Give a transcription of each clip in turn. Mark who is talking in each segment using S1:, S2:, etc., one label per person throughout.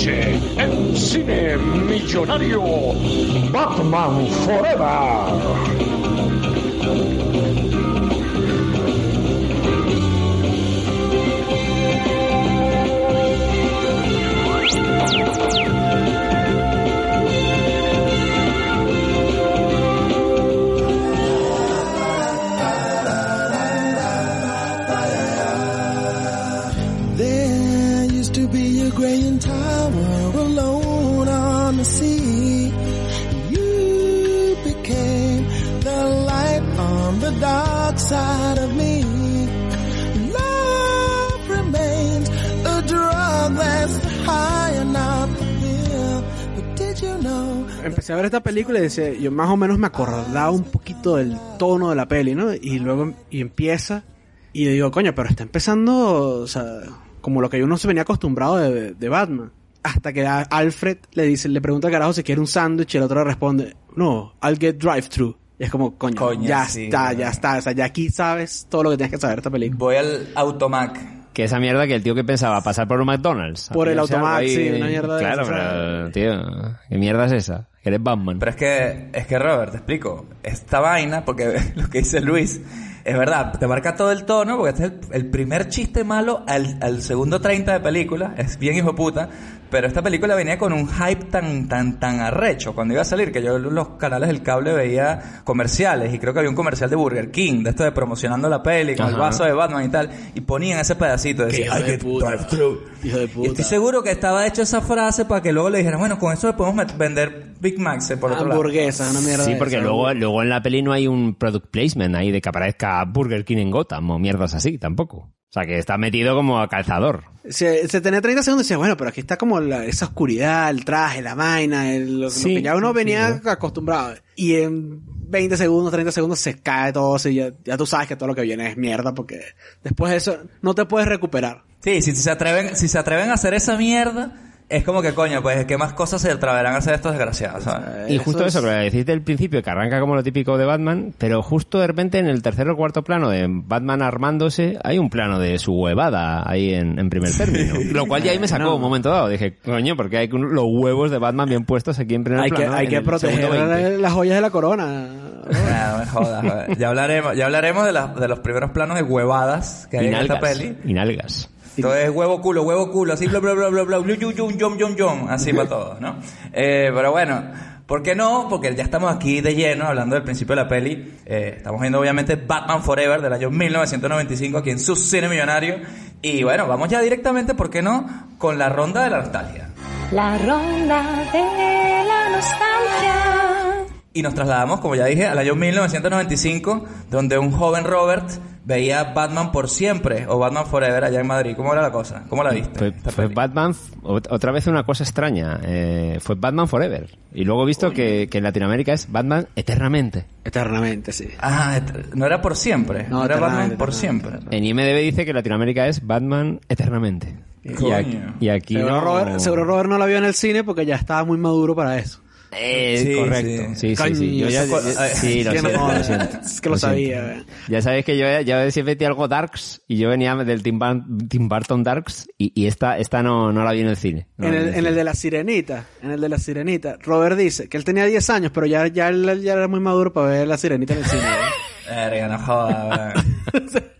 S1: Noche en Cine Millonario Batman Forever.
S2: Empecé a ver esta película y decía, yo más o menos me acordaba un poquito del tono de la peli, ¿no? Y luego y empieza y digo, coño, pero está empezando, o sea, como lo que uno se venía acostumbrado de, de Batman. Hasta que Alfred le dice, le pregunta al carajo si quiere un sándwich y el otro le responde, no, I'll get drive-thru. Y es como, coño,
S3: Coño,
S2: ya
S3: sí,
S2: está, ya está. O sea, ya aquí sabes todo lo que tienes que saber de esta película.
S3: Voy al Automac.
S4: Que esa mierda que el tío que pensaba pasar por un McDonald's. a
S2: Por el Automac,
S4: ahí.
S2: sí, una mierda de
S4: Claro, pero, tío, ¿qué mierda es esa? Que eres Batman.
S3: Pero es que, es que Robert, te explico. Esta vaina, porque lo que dice Luis, es verdad, te marca todo el tono, porque este es el, el primer chiste malo al, al segundo 30 de película, es bien hijo puta, pero esta película venía con un hype tan, tan, tan arrecho cuando iba a salir, que yo en los canales del cable veía comerciales, y creo que había un comercial de Burger King, de esto de promocionando la peli, con el vaso de Batman y tal, y ponían ese pedacito, decía,
S2: hijo
S3: "I
S2: de
S3: get
S2: puta.
S3: drive-thru".
S2: Hijo de
S3: Y
S2: puta.
S3: estoy seguro que estaba hecho esa frase para que luego le dijeran, bueno, con eso le podemos vender Big Macs eh, por otro lado.
S2: Hamburguesas, una mierda
S4: Sí,
S2: de
S4: porque
S2: esa.
S4: luego, luego en la peli no hay un product placement ahí de que aparezca Burger King en Gotham o mierdas así, tampoco. O sea, que está metido como a calzador.
S2: Se, se tenía 30 segundos y decía, bueno, pero aquí está como la- esa oscuridad, el traje, la vaina, el- lo, que ya uno
S4: sí,
S2: venía
S4: sí,
S2: acostumbrado. Y en 20 segundos, 30 segundos se cae todo, así, ya, ya tú sabes que todo lo que viene es mierda porque después de eso no te puedes recuperar.
S3: Sí, si se atreven, si se atreven a hacer esa mierda, es como que coño, pues qué más cosas se atreverán a hacer estos desgraciados, ¿sabes?
S4: Y justo eso,
S2: es-
S4: que deciste al principio, que arranca como lo típico de Batman, pero justo de repente en el tercer o cuarto plano de Batman armándose, hay un plano de su huevada ahí en, en primer término. Lo cual ya ahí me sacó un momento dado. Dije, coño, porque hay un- los huevos de Batman bien puestos aquí en primer
S2: hay que,
S4: plano.
S2: hay que proteger
S4: segundo 20.
S2: las joyas de la corona.
S3: Ah, me jodas, joder. ya hablaremos, ya hablaremos de, las- de los primeros planos de huevadas que hay
S4: Y
S3: en esta peli.
S4: Y nalgas.
S3: Entonces, huevo culo, huevo culo, así bla bla bla bla bla, bla, yum, yum, yum, yum, yum, así para todos, ¿no? Eh, pero bueno, ¿por qué no? Porque ya estamos aquí de lleno hablando del principio de la peli. Eh, estamos viendo obviamente Batman Forever del año 1995 aquí en su cine millonario. Y bueno, vamos ya directamente, ¿por qué no? Con la ronda de la nostalgia.
S5: La ronda de la nostalgia.
S3: Y nos trasladamos, como ya dije, al año 1995, donde un joven Robert veía Batman por siempre o Batman Forever allá en Madrid. ¿Cómo era la cosa? ¿Cómo la viste?
S4: Fue, fue
S3: peli?
S4: Batman, ot- otra vez una cosa extraña. eh, fue Batman Forever. Y luego he visto que, que en Latinoamérica es Batman eternamente.
S2: Eternamente, sí.
S3: Ah, et- no era por siempre. No,
S2: No,
S3: era Batman por siempre.
S4: En IMDB dice que Latinoamérica es Batman eternamente. Y
S3: Coño.
S4: aquí, y aquí
S2: Seguro,
S4: no...
S2: Robert, seguro Robert no la vio en el cine porque ya estaba muy maduro para eso.
S4: Eh,
S3: Sí,
S4: correcto. Sí, sí, sí. Yo ya- ya- sí, lo
S2: que
S4: siento,
S2: no,
S4: lo siento.
S2: Es que lo,
S4: siento.
S2: sabía. eh.
S4: Ya sabéis que yo, yo siempre metí algo Darks y yo venía del Tim, Bur- Tim Burton Darks y, y esta, esta no, no la vi en el cine. No
S2: En
S4: la vi
S2: el, en el de la sirenita, en el de la sirenita, Robert dice que él tenía 10 años, pero ya, ya, ya era muy maduro para ver la sirenita en el cine. ¿eh?
S3: Verga, no jodas.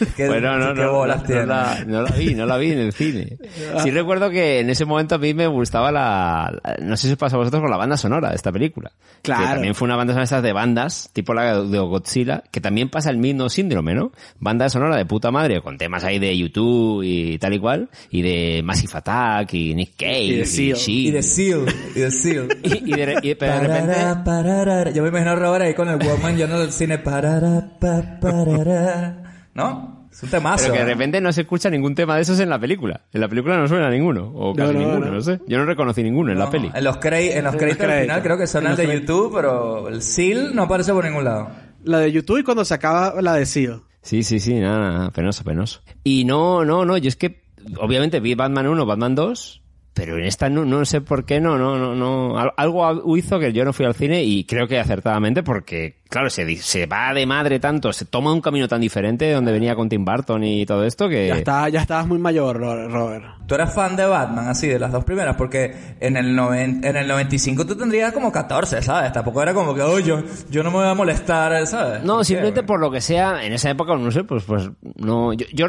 S3: Es que,
S4: Bueno, no, no,
S3: bolas
S4: no, no la, no la vi, no la vi en el cine. Sí recuerdo que en ese momento a mí me gustaba la, la- no sé si os pasa a vosotros con la banda sonora de esta película.
S2: Claro.
S4: Que también fue una banda sonora de esas de bandas, tipo la de Godzilla, que también pasa el mismo síndrome, ¿no? Banda sonora de puta madre, con temas ahí de YouTube y tal y cual, y de Massive Attack, y Nick Cave,
S2: Y de Seal.
S4: Shield.
S3: Y de Seal, y de Seal.
S4: Y- y de- y- pero de repente...
S3: Parará, parará. Yo me imagino a Robert ahí con el Walkman yendo del cine. Parará, pa, parará. ¿No? Es un temazo.
S4: Pero que de
S3: ¿eh?
S4: repente no se escucha ningún tema de esos en la película. En la película no suena ninguno. O casi
S2: no,
S4: ninguno,
S2: no.
S4: no. sé. Yo no reconocí ninguno en la peli.
S3: En los, cre- en los créditos al final creo que son
S2: los
S3: de. YouTube, pero el Seal no aparece por ningún lado.
S2: La de YouTube y cuando se acaba la de Seal.
S4: Sí, sí, sí, nada, nada, penoso, penoso. Y no, no, no, yo es que, obviamente vi Batman 1, Batman 2, pero en esta no, no sé por qué no, no, no, no. Al- Algo hizo que yo no fui al cine y creo que acertadamente porque, claro, se, se va de madre tanto, se toma un camino tan diferente de donde venía con Tim Burton y todo esto que...
S2: Ya, está, ya estabas muy mayor, Ro- Robert.
S3: Tú eras fan de Batman, así, de las dos primeras, porque en el, noven- en el 95 tú tendrías como 14, ¿sabes? Tampoco era como que, oh, yo, yo no me voy a molestar, ¿sabes?
S4: No,
S3: ¿Por qué,
S4: simplemente
S3: güey?
S4: por lo que sea, en esa época, no sé, pues, pues, no, yo, yo,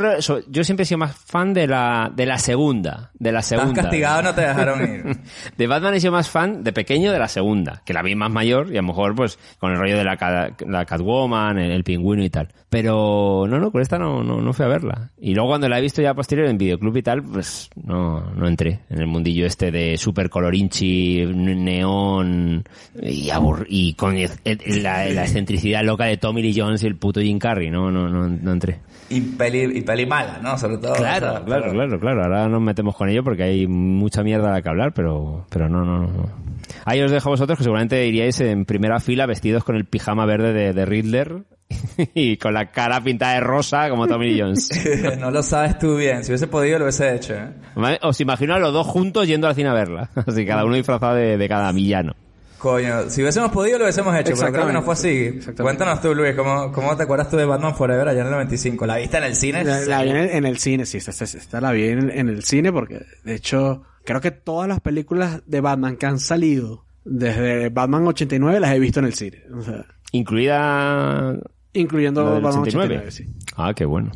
S4: yo siempre he sido más fan de la, de la segunda, de la
S3: Estás
S4: segunda.
S3: castigado, no te dejaron ir.
S4: De Batman he sido más fan de pequeño de la segunda, que la vi más mayor y a lo mejor pues con el rollo de la, la Catwoman, el, el pingüino y tal. Pero no, no, con esta no, no, no fui a verla. Y luego cuando la he visto ya posterior en videoclub y tal, pues no, no entré en el mundillo este de super colorinchi, neón y, y con el- el- la, la excentricidad loca de Tommy Lee Jones y el puto Jim Carrey. No, no, no, no entré.
S3: Y peli, y peli mala, ¿no? Sobre todo.
S4: Claro, claro, claro, claro. Ahora nos metemos con ello porque hay mucha mierda de la que hablar, pero, pero no, no, no. Ahí os dejo a vosotros que seguramente iríais en primera fila vestidos con el pijama verde de, de Riddler y con la cara pintada de rosa como Tommy Jones.
S3: no lo sabes tú bien. Si hubiese podido, lo hubiese hecho, ¿eh?
S4: Os imagino a los dos juntos yendo al cine a verla. Así, cada uno disfrazado de, de cada villano.
S3: Coño, si hubiésemos podido, lo hubiésemos hecho, pero creo que no fue así. Cuéntanos tú, Luis, ¿cómo, ¿cómo te acuerdas tú de Batman Forever allá en el 95? ¿La viste en el cine?
S2: La, la vi en el, en el cine, sí, esta, esta- esta la vi en, en el cine porque, de hecho, creo que todas las películas de Batman que han salido desde Batman 89 las he visto en el cine. O sea,
S4: Incluida
S2: incluyendo Batman
S4: 89.
S2: 89, sí.
S4: Ah, qué bueno.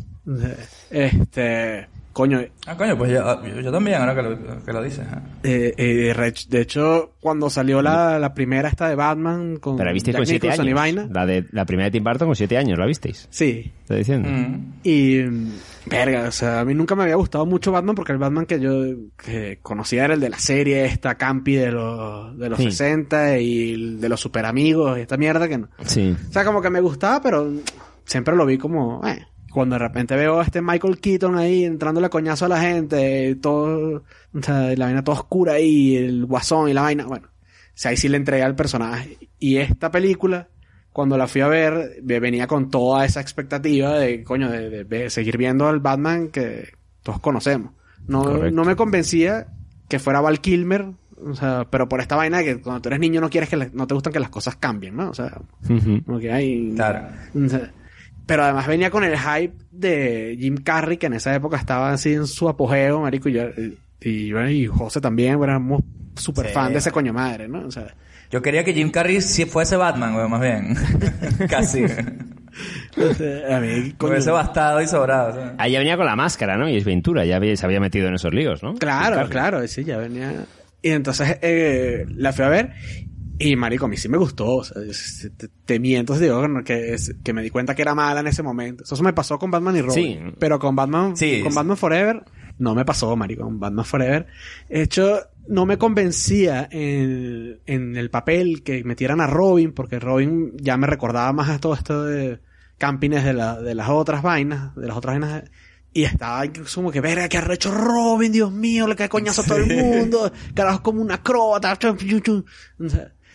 S2: Este, coño,
S3: Ah, coño, pues yo, yo, yo también, ahora que lo, que lo dices. ¿eh?
S2: eh, eh, Rech- de hecho, cuando salió la, la primera esta de Batman con
S4: Pero la visteis
S2: Jack
S4: con siete
S2: Nicholson y
S4: años.
S2: vaina.
S4: La, de, la primera de Tim Burton con siete años, ¿la visteis?
S2: Sí.
S4: Estoy diciendo.
S3: Mm.
S2: Y, mm, verga, o sea, a mí nunca me había gustado mucho Batman porque el Batman que yo que conocía era el de la serie esta Campi de los, de los
S4: Sí.
S2: 60 y el de los super amigos y esta mierda que no.
S4: Sí.
S2: O sea, como que me gustaba, pero siempre lo vi como, eh. Cuando de repente veo a este Michael Keaton ahí entrando la coñazo a la gente, todo, o sea, la vaina toda oscura ahí, el guasón y la vaina, bueno. O sea, ahí sí le entregué al personaje. Y esta película, cuando la fui a ver, ve- venía con toda esa expectativa de, coño, de, de- de seguir viendo al Batman que todos conocemos. No,
S4: Correcto.
S2: no me convencía que fuera Val Kilmer, o sea, pero por esta vaina de que cuando tú eres niño no quieres que, la- no te gustan que las cosas cambien, ¿no? O sea,
S4: Ujú.
S2: como que hay...
S3: Claro.
S2: o sea, Pero además venía con el hype de Jim Carrey, que en esa época estaba así en su apogeo, marico, y yo, y, yo y José también, éramos súper
S3: Sí,
S2: fan de ese coño madre, ¿no? O sea,
S3: Yo quería que Jim Carrey sí fuese Batman, güey, más bien. Casi.
S2: a mí,
S3: Me
S2: coño,
S3: hubiese bastado y sobrado. ¿sabes?
S4: Ah, ya venía con la máscara, ¿no? Y es Ventura, ya había- se había metido en esos líos, ¿no?
S2: Claro, claro, sí, ya venía. Y entonces eh, la fui a ver y marico, a mí sí me gustó. O sea, te, te miento, si digo que, que me di cuenta que era mala en ese momento. Eso me pasó con Batman y Robin.
S4: Sí.
S2: Pero con Batman,
S3: Sí,
S2: con. Batman Forever, no me pasó, marico. Con Batman Forever. De hecho, no me convencía en, en el papel que metieran a Robin, porque Robin ya me recordaba más a todo esto de campines de, la, de las otras vainas, de las otras vainas. Y estaba incluso como que, verga, que arrecho Robin, Dios mío, le cae coñazo a todo el mundo. Carajo, es como una acróbata.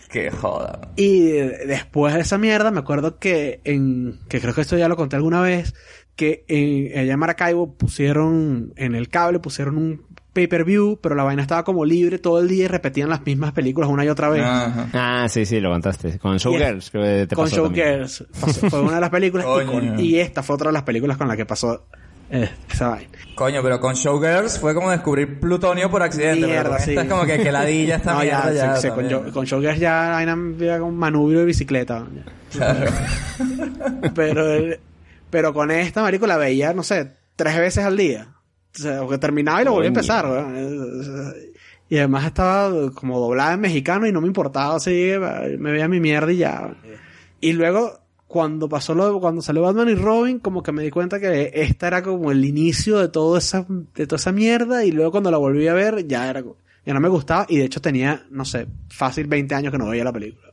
S3: Que joda.
S2: y después de esa mierda, me acuerdo que en, que creo que esto ya lo conté alguna vez, que en, allá en Maracaibo pusieron, en el cable pusieron un pay-per-view, pero la vaina estaba como libre todo el día y repetían las mismas películas una y otra vez.
S3: Ajá.
S4: Ah, sí, sí, lo contaste. Con Showgirls, creo que te
S2: con. Showgirls. Fue una de las películas y, con- y esta fue otra de las películas con la que pasó eh, esa vaina.
S3: Coño, pero con Showgirls fue como descubrir plutonio por accidente.
S2: Mierda,
S3: pero
S2: sí.
S3: esta es como que, que ladilla esta
S2: No,
S3: mierda ya.
S2: se- con, con Showgirls ya vaina era con manubrio de bicicleta.
S3: Claro.
S2: pero el- Pero con esta, marico, la veía, no sé, tres veces al día. O sea, porque terminaba y lo volvía a empezar, weón. Y además estaba como doblada en mexicano y no me importaba, así, me veía mi mierda y ya. Y luego, cuando pasó lo, cuando salió Batman y Robin, como que me di cuenta que esta era como el inicio de todo esa, de toda esa mierda, y luego cuando la volví a ver, ya era, ya no me gustaba, y de hecho tenía, no sé, fácil 20 años que no veía la película.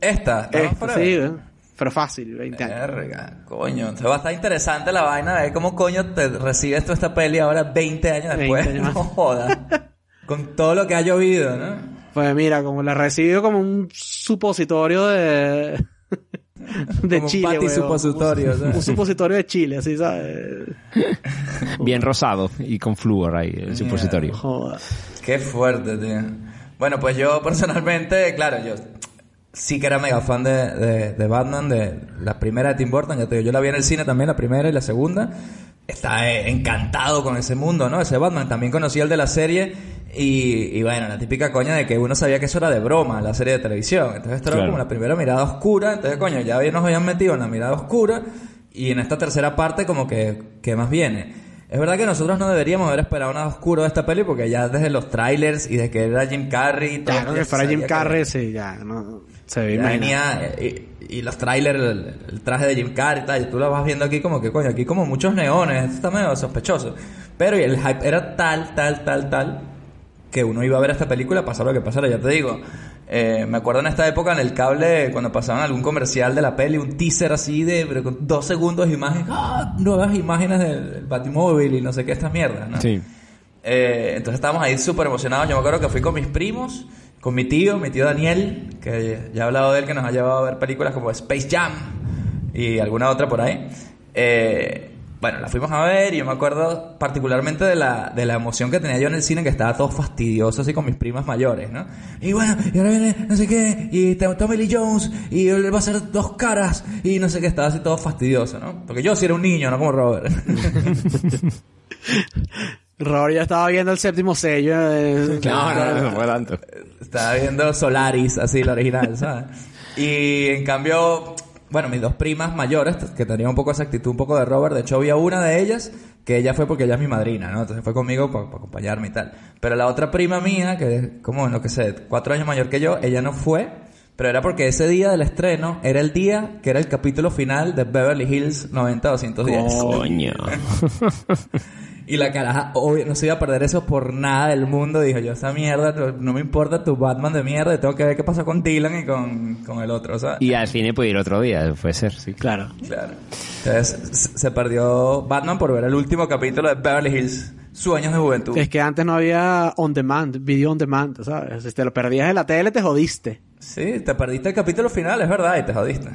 S3: Esta.
S2: Esta, sí, ¿eh? pero fácil, 20 años.
S3: Verga, coño. Entonces va a estar interesante la vaina de ver cómo coño te recibes tú esta peli ahora 20 años
S2: 20
S3: después.
S2: años
S3: no jodas. Con todo lo que ha llovido, ¿no?
S2: Pues mira, como la recibió como un supositorio de... de
S3: Como
S2: Chile,
S3: pati
S2: weón.
S3: supositorio,
S2: Un,
S3: ¿sabes?
S2: un supositorio de Chile, así, ¿sabes?
S4: Bien rosado y con flúor ahí, el supositorio.
S2: Joda.
S3: Qué fuerte, tío. Bueno, pues yo personalmente, claro, yo sí que era mega fan de, de, de Batman, de la primera de Tim Burton. Ya te digo, yo la vi en el cine también, la primera y la segunda. Está eh, encantado con ese mundo, ¿no? Ese Batman. También conocía el de la serie. Y, y bueno, la típica coña de que uno sabía que eso era de broma, la serie de televisión. Entonces esto era
S4: Claro.
S3: como la primera mirada oscura. Entonces, coño, ya nos habían metido en la mirada oscura. Y en esta tercera parte, como que, que más viene. Es verdad que nosotros no deberíamos haber esperado nada oscuro de esta peli porque ya desde los trailers y de que era Jim Carrey y todo,
S2: creo que fuera Jim
S3: que-
S2: Carrey, sí, ya, no, se ve
S3: venía eh, y, y los trailers, el, el traje de Jim Carrey y tal, y tú lo vas viendo aquí como que, coño, aquí como muchos neones, esto está medio sospechoso. Pero y el hype era tal, tal, tal, tal, que uno iba a ver esta película, pasara lo que pasara, ya te digo. Eh, me acuerdo en esta época en el cable, cuando pasaban algún comercial de la peli, un teaser así de pero con dos segundos de imagen, ¡ah! nuevas imágenes del, Batimóvil y no sé qué, estas mierdas, ¿no?
S4: Sí.
S3: Eh, entonces estábamos ahí súper emocionados. Yo me acuerdo que fui con mis primos, con mi tío, mi tío Daniel, que ya he hablado de él, que nos ha llevado a ver películas como Space Jam y alguna otra por ahí. Eh, bueno, la fuimos a ver y yo me acuerdo particularmente de la, de la emoción que tenía yo en el cine, que estaba todo fastidioso así con mis primas mayores, ¿no? Y bueno, y ahora viene no sé qué, y te- Tommy Lee Jones, y él va a hacer dos caras, y no sé qué, estaba así todo fastidioso, ¿no? Porque yo sí era un niño, no como Robert.
S2: Robert ya estaba viendo el séptimo sello. eh,
S4: No, no, no fue tanto.
S3: Estaba viendo Solaris, así, la original, ¿sabes? Y en cambio, bueno, mis dos primas mayores, que tenían un poco esa actitud, un poco de Robert, de hecho había una de ellas que ella fue porque ella es mi madrina, ¿no? Entonces fue conmigo para acompañarme y tal. Pero la otra prima mía, que es como, no que sé, cuatro años mayor que yo, ella no fue, pero era porque ese día del estreno era el día que era el capítulo final de Beverly Hills 90-210.
S4: Coño.
S3: Y la caraja, obvio, no se iba a perder eso por nada del mundo. Dijo yo, esa mierda, no, me importa tu Batman de mierda, tengo que ver qué pasa con Dylan y con, con el otro, ¿sabes?
S4: Y al cine puede ir otro día, puede ser, sí.
S2: Claro.
S3: Claro. Entonces se se perdió Batman por ver el último capítulo de Beverly Hills, Sueños de Juventud.
S2: Es que antes no había on demand, video on demand, ¿sabes? Si te lo perdías en la tele, te jodiste.
S3: Sí, te perdiste el capítulo final, es verdad, y te jodiste.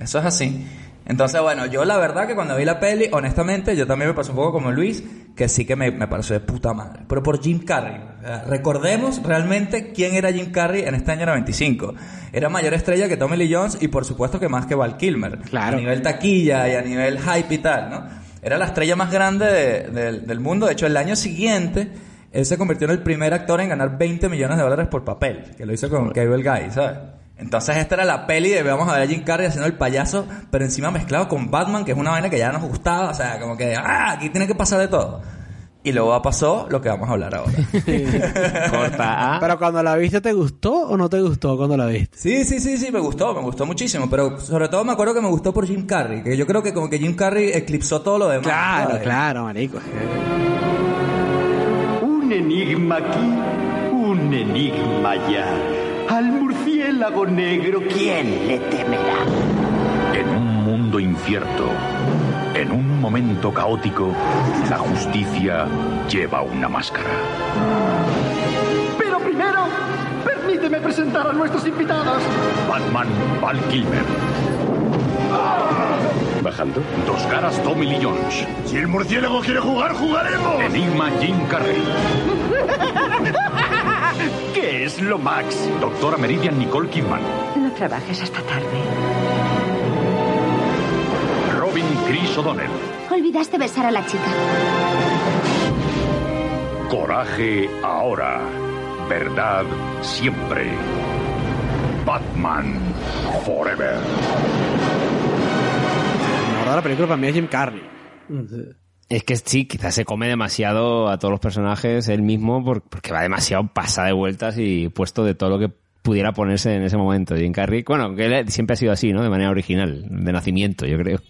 S3: Eso es así. Entonces, bueno, yo la verdad que cuando vi la peli, honestamente, yo también me pasó un poco como Luis, que sí que me, me pareció de puta madre. Pero por Jim Carrey. Recordemos realmente quién era Jim Carrey en este año 95. Era mayor estrella que Tommy Lee Jones y por supuesto que más que Val Kilmer.
S2: Claro.
S3: A nivel taquilla y a nivel hype y tal, ¿no? Era la estrella más grande de- del- del mundo. De hecho, el año siguiente, él se convirtió en el primer actor en ganar 20 millones de dólares por papel, que lo hizo con Cable Guy, ¿sabes? Entonces esta era la peli de vamos a ver a Jim Carrey haciendo el payaso, pero encima mezclado con Batman, que es una vaina que ya nos gustaba, o sea, como que, ah, aquí tiene que pasar de todo. Y luego pasó lo que vamos a hablar ahora.
S4: Corta.
S2: Pero cuando la viste, ¿te gustó o no te gustó cuando la viste?
S3: Sí, sí, sí, sí, me gustó, me gustó muchísimo, pero sobre todo me acuerdo que me gustó por Jim Carrey, que yo creo que como que Jim Carrey eclipsó todo lo demás.
S2: Claro,
S3: ¿sabes?
S2: claro, marico.
S6: Un enigma aquí, un enigma allá. Al murciélago negro, ¿quién le temerá?
S7: En un mundo incierto, en un momento caótico, la justicia lleva una máscara.
S6: Pero primero, permíteme presentar a nuestros invitados.
S7: Batman Val Kilmer.
S8: Bajando.
S7: Dos caras Tommy Lee Jones.
S8: Si el murciélago quiere jugar, jugaremos.
S7: Enigma Jim Carrey.
S6: ¿Qué es lo Max?
S7: Doctora Meridian Nicole Kidman.
S5: No trabajes hasta tarde.
S7: Robin Chris O'Donnell.
S9: Olvidaste besar a la chica.
S7: Coraje ahora. Verdad siempre. Batman Forever.
S2: La verdad, la película para mí es Jim Carrey.
S4: Es que sí, quizás se come demasiado a todos los personajes él mismo por- porque va demasiado pasada de vueltas y puesto de todo lo que pudiera ponerse en ese momento. Jim Carrey, bueno, que él siempre ha sido así, ¿no? De manera original, de nacimiento, yo creo.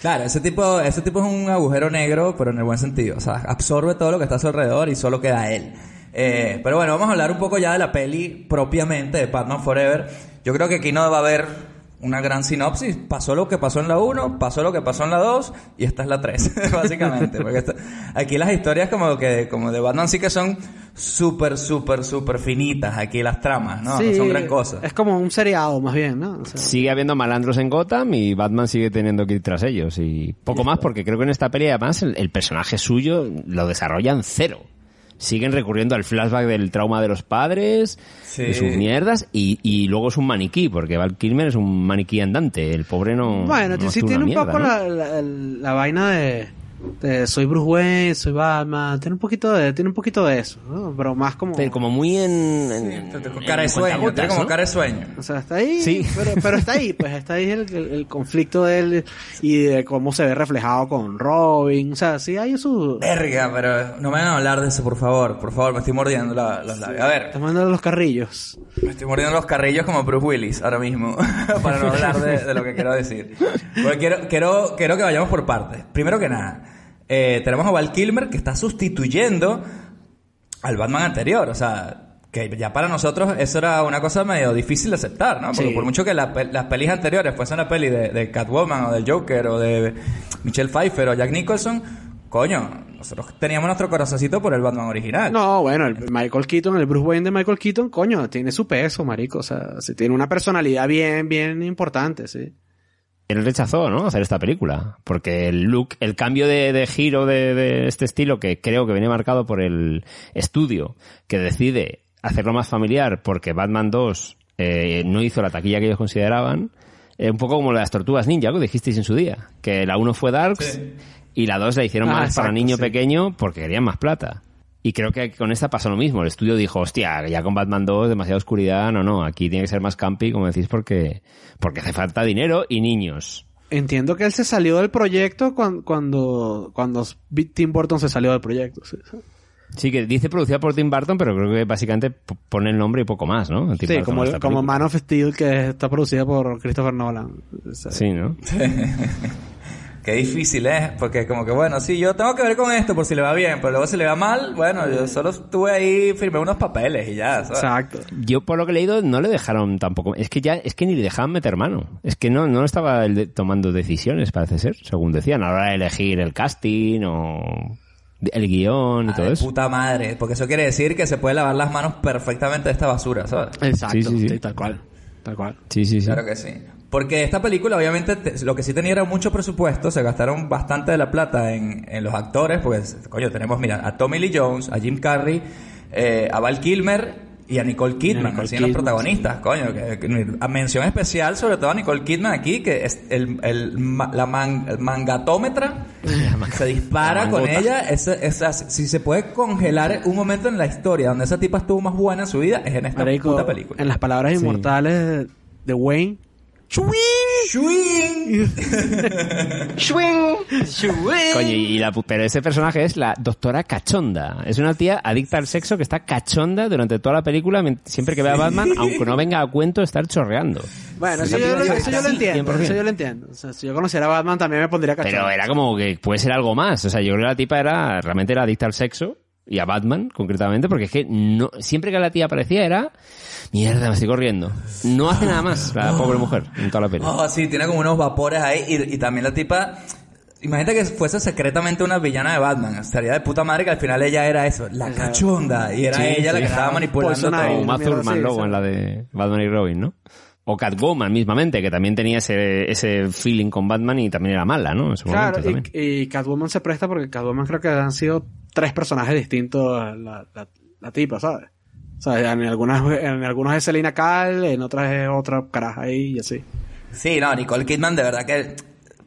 S3: Claro, ese tipo, ese tipo es un agujero negro, pero en el buen sentido. O sea, absorbe todo lo que está a su alrededor y solo queda él. Eh, pero bueno, vamos a hablar un poco ya de la peli propiamente de Batman Forever. Yo creo que aquí no va a haber una gran sinopsis. Pasó lo que pasó en la 1, pasó lo que pasó en la 2 y esta es la 3, básicamente. Porque esta- aquí las historias como que como de Batman sí que son súper, súper, súper finitas. Aquí las tramas, ¿no? son gran cosa.
S2: Es como un seriado, más bien, ¿no? O sea,
S4: Sigue habiendo malandros en Gotham y Batman sigue teniendo que ir tras ellos. Y poco más porque creo que en esta peli además el, el personaje suyo lo desarrollan cero. Siguen recurriendo al flashback del trauma de los padres,
S3: Sí.
S4: de sus mierdas, y, y luego es un maniquí, porque Val Kilmer es un maniquí andante. El pobre no.
S2: Bueno,
S4: no
S2: sí tiene un
S4: mierda,
S2: poco
S4: ¿no?
S2: la, la, la vaina de, de soy Bruce Wayne, soy Batman, tiene un poquito de, tiene un poquito de eso, ¿no? Pero más como,
S4: Pero como muy en. en-
S3: cara de sueño, tiene como
S4: ¿no?
S3: cara de sueño.
S2: o sea, está ahí,
S4: Sí.
S2: pero, pero está ahí, pues está ahí el, el, el conflicto de él y de cómo se ve reflejado con Robin, o sea, sí hay su,
S3: Verga, pero no me van a hablar de eso, por favor. Por favor, me estoy mordiendo la- los labios. A ver,
S2: está mandando los carrillos.
S3: me estoy mordiendo los carrillos como Bruce Willis ahora mismo. para no hablar de, de lo que quiero decir. Porque quiero, quiero, quiero que vayamos por partes. Primero que nada, eh, tenemos a Val Kilmer que está sustituyendo al Batman anterior. O sea, que ya para nosotros eso era una cosa medio difícil de aceptar, ¿no? Porque
S2: Sí.
S3: por mucho que la las pelis anteriores fuesen una peli de, de Catwoman o del Joker o de Michelle Pfeiffer o Jack Nicholson, coño, nosotros teníamos nuestro corazoncito por el Batman original.
S2: No, bueno, el Michael Keaton, el Bruce Wayne de Michael Keaton, coño, tiene su peso, marico, o sea, tiene una personalidad bien, bien importante, sí.
S4: Él rechazó, ¿no? Hacer esta película. Porque el look, el cambio de, de giro de, de este estilo, que creo que viene marcado por el estudio, que decide hacerlo más familiar porque Batman 2 eh, no hizo la taquilla que ellos consideraban, eh, un poco como las tortugas ninja, que dijisteis en su día. Que la 1 fue Darks y la 2 la hicieron
S2: Ah,
S4: más
S2: exacto,
S4: para niño
S2: sí.
S4: pequeño porque querían más plata. Y creo que con esta pasó lo mismo. El estudio dijo, hostia, ya con Batman 2, demasiada oscuridad, no, no, aquí tiene que ser más campi, como decís, porque, porque hace falta dinero y niños.
S2: Entiendo que él se salió del proyecto cuando, cuando, cuando Tim Burton se salió del proyecto. sí.
S4: Sí, que dice producida por Tim Burton, pero creo que básicamente pone el nombre y poco más, ¿no? Tim
S2: Sí,
S4: Burton
S2: como, el- como. Man of Steel que está producida por Christopher Nolan. Sea,
S4: Sí, ¿no?
S3: Qué difícil es, porque como que bueno, sí, yo tengo que ver con esto por si le va bien, pero luego si le va mal, bueno, yo solo estuve ahí, firmé unos papeles y ya, ¿sabes?
S2: Exacto.
S4: Yo por lo que he leído no le dejaron tampoco. Es que ya, es que ni le dejaban meter mano. Es que no, no estaba tomando decisiones, parece ser, según decían, a la hora de elegir el casting o el guion y todo
S3: de
S4: eso.
S3: puta madre, porque eso quiere decir que se puede lavar las manos perfectamente de esta basura, ¿sabes?
S2: Exacto,
S4: Sí, sí, sí.
S2: sí, tal cual. Tal cual.
S4: Sí, sí, sí.
S3: Claro que sí. Porque esta película, obviamente, te- lo que sí tenía era mucho presupuesto, se gastaron bastante de la plata en, en los actores, pues, coño, tenemos, mira, a Tommy Lee Jones, a Jim Carrey, eh, a Val Kilmer y a Nicole Kidman,
S2: Nicole
S3: así en los
S2: Kidman,
S3: protagonistas, coño. Que, que- a mención especial sobre todo a Nicole Kidman aquí, que es el, el la man- el mangatómetra se dispara con ella. Esa, esa- si se puede congelar un momento en la historia donde esa tipa estuvo más buena en su vida, es en esta
S2: Marico,
S3: puta película.
S2: en las palabras
S4: Sí.
S2: inmortales de Wayne.
S4: Coño, y la, pu- pero ese personaje es la doctora cachonda. Es una tía adicta al sexo que está cachonda durante toda la película, siempre que ve a Batman, aunque no venga a cuento estar chorreando.
S2: Bueno, eso yo, lo-
S4: tía
S2: eso yo lo
S4: sí,
S2: entiendo.
S4: 100%.
S2: Eso yo lo entiendo. O sea, si yo conociera a Batman también me pondría cachondo.
S4: Pero era como que puede ser algo más. O sea, yo creo que la tipa era, realmente era adicta al sexo. Y a Batman, concretamente, porque es que no, siempre que la tía aparecía era, mierda, me estoy corriendo. No hace nada más, la pobre mujer, en toda la peli.
S3: Oh, sí, tiene como unos vapores ahí. Y, y también la tipa. Imagínate que fuese secretamente una villana de Batman. Estaría de puta madre que al final ella era eso, la cachonda. Y era
S4: Sí,
S3: ella la
S4: sí.
S3: que estaba manipulando
S2: Poison
S3: todo.
S4: O Uma
S2: mierda,
S4: Thurman
S2: sí,
S4: luego
S2: sí.
S4: en la de Batman y Robin, ¿no? O Catwoman mismamente, que también tenía ese, ese feeling con Batman y también era mala, ¿no? En su
S2: Claro,
S4: momento
S2: y, y Catwoman se presta porque Catwoman creo que han sido tres personajes distintos la, la, la tipa, ¿sabes? O sea, en algunas, en algunos es Selina Kyle, en otras es otra caraja ahí y así.
S3: Sí, no, Nicole Kidman de verdad que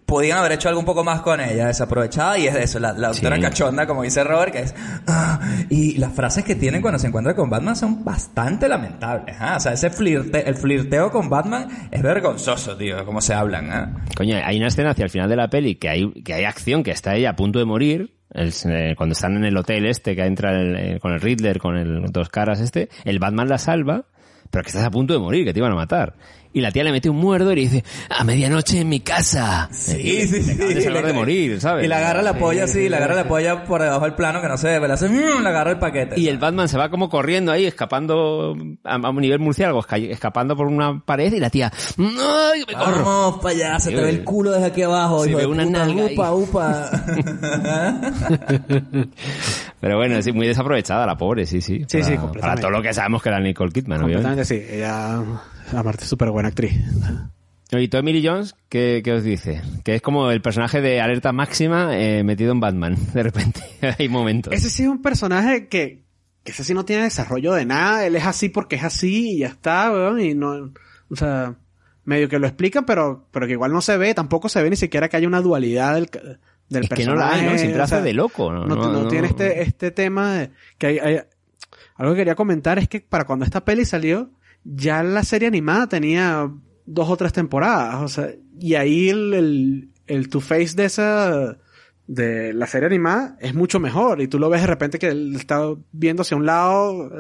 S3: podían haber hecho algo un poco más con ella, desaprovechada, y es de eso, la, la doctora
S4: Sí.
S3: cachonda, como dice Robert, que es... "Ah", y las frases que tienen cuando se encuentra con Batman son bastante lamentables, ¿ah? O sea, ese flirte, el flirteo con Batman es vergonzoso, tío, como se hablan, ¿ah?
S4: Coño, hay una escena hacia el final de la peli que hay, que hay acción, que está ella a punto de morir. El- eh, cuando están en el hotel este, que entra el- eh, con el Riddler, con el dos caras este, el Batman la salva, pero que estás a punto de morir, que te iban a matar. Y la tía le mete un muerdo y le dice, a medianoche en mi casa.
S3: Sí, sí, sí.
S4: Acaban de morir, ¿sabes?
S3: Y le agarra la
S4: Sí,
S3: polla,
S4: sí,
S3: sí,
S4: sí.
S3: le agarra la polla por debajo del plano que no se ve, le hace, mm, le agarra el paquete.
S4: Y el Batman se va como corriendo ahí, escapando a, a un nivel murciélago, esca- escapando por una pared y la tía, ¡ay, me corro!
S3: Vamos para allá, se te ve el culo desde aquí abajo.
S4: Sí,
S3: hijo
S4: ve una
S3: puta,
S4: nalga ahí.
S3: upa, upa.
S4: Pero bueno, sí, muy desaprovechada la pobre, sí, sí.
S2: Sí,
S4: para,
S2: sí,
S4: Para
S2: completamente.
S4: todo lo que sabemos que era Nicole Kidman, obviamente.
S2: Sí. Ella, aparte, es súper buena actriz.
S4: Y Tommy Lee Jones, ¿qué, qué os dice? Que es como el personaje de alerta máxima eh, metido en Batman, de repente. Hay momentos.
S2: Ese sí es un personaje que, que ese sí no tiene desarrollo de nada. Él es así porque es así y ya está, weón. Y no, o sea, medio que lo explican, pero, pero que igual no se ve. Tampoco se ve ni siquiera que haya una dualidad del, del
S4: Es que no la
S2: personaje.
S4: hay, ¿no? Siempre
S2: o sea,
S4: hace de loco, ¿no?
S2: No,
S4: No,
S2: no
S4: no.
S2: tiene este, este tema de que hay, hay- algo que quería comentar es que para cuando esta peli salió, ya la serie animada tenía dos o tres temporadas, o sea, y ahí el, el, el Two-Face de esa, de la serie animada es mucho mejor, y tú lo ves de repente que él está viendo hacia un lado,